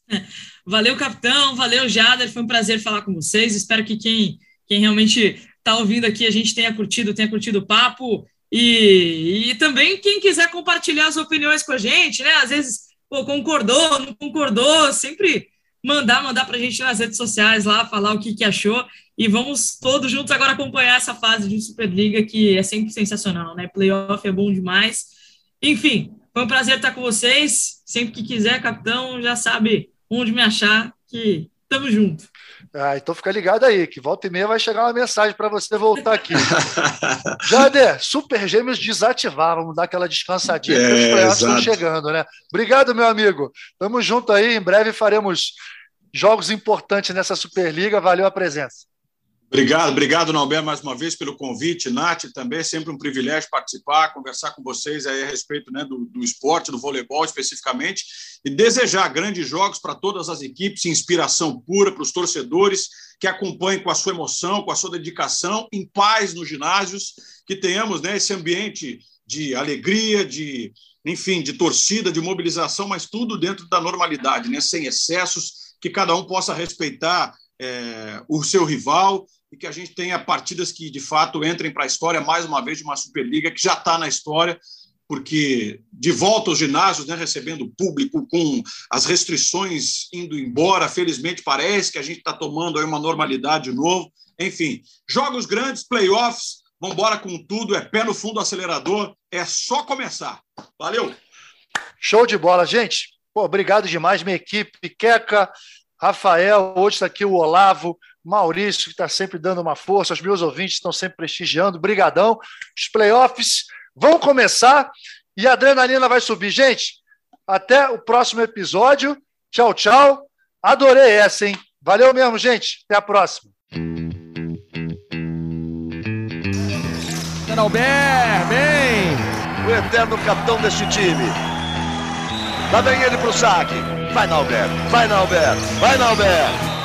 Valeu, capitão. Valeu, Jader. Foi um prazer falar com vocês. Espero que quem, quem realmente está ouvindo aqui a gente tenha curtido, tenha curtido o papo. E, e também quem quiser compartilhar as opiniões com a gente, né? Às vezes, pô, concordou, não concordou, sempre mandar, mandar para a gente nas redes sociais lá, falar o que, que achou. E vamos todos juntos agora acompanhar essa fase de Superliga que é sempre sensacional, né? Playoff é bom demais. Enfim, foi um prazer estar com vocês. Sempre que quiser, capitão, já sabe onde me achar, que tamo junto. Ah, então fica ligado aí, que volta e meia vai chegar uma mensagem para você voltar aqui. Jader, Super Gêmeos desativar, vamos dar aquela descansadinha, é, porque os playoffs estão chegando, né? Obrigado, meu amigo. Tamo junto aí, em breve faremos jogos importantes nessa Superliga. Valeu a presença. Obrigado, obrigado, Nauber, mais uma vez pelo convite. Nath, também é sempre um privilégio participar, conversar com vocês aí a respeito né, do, do esporte, do voleibol especificamente, e desejar grandes jogos para todas as equipes, inspiração pura para os torcedores que acompanhem com a sua emoção, com a sua dedicação, em paz nos ginásios, que tenhamos né, esse ambiente de alegria, de, enfim, de torcida, de mobilização, mas tudo dentro da normalidade, né, sem excessos, que cada um possa respeitar é, o seu rival e que a gente tenha partidas que, de fato, entrem para a história, mais uma vez, de uma Superliga que já está na história, porque de volta aos ginásios, né, recebendo público, com as restrições indo embora, felizmente parece que a gente está tomando aí uma normalidade de novo. Enfim, jogos grandes, playoffs, vamos embora com tudo, é pé no fundo do acelerador, é só começar. Valeu! Show de bola, gente! Pô, obrigado demais, minha equipe, Queca, Rafael, hoje está aqui o Olavo, Maurício, que está sempre dando uma força, os meus ouvintes estão sempre prestigiando, brigadão. Os playoffs vão começar e a adrenalina vai subir. Gente, até o próximo episódio. Tchau, tchau. Adorei essa, hein? Valeu mesmo, gente. Até a próxima. Albert, bem! O eterno capitão deste time. Lá vem ele pro saque. Vai, Nalber. Vai, Nalber. Vai, Nalber.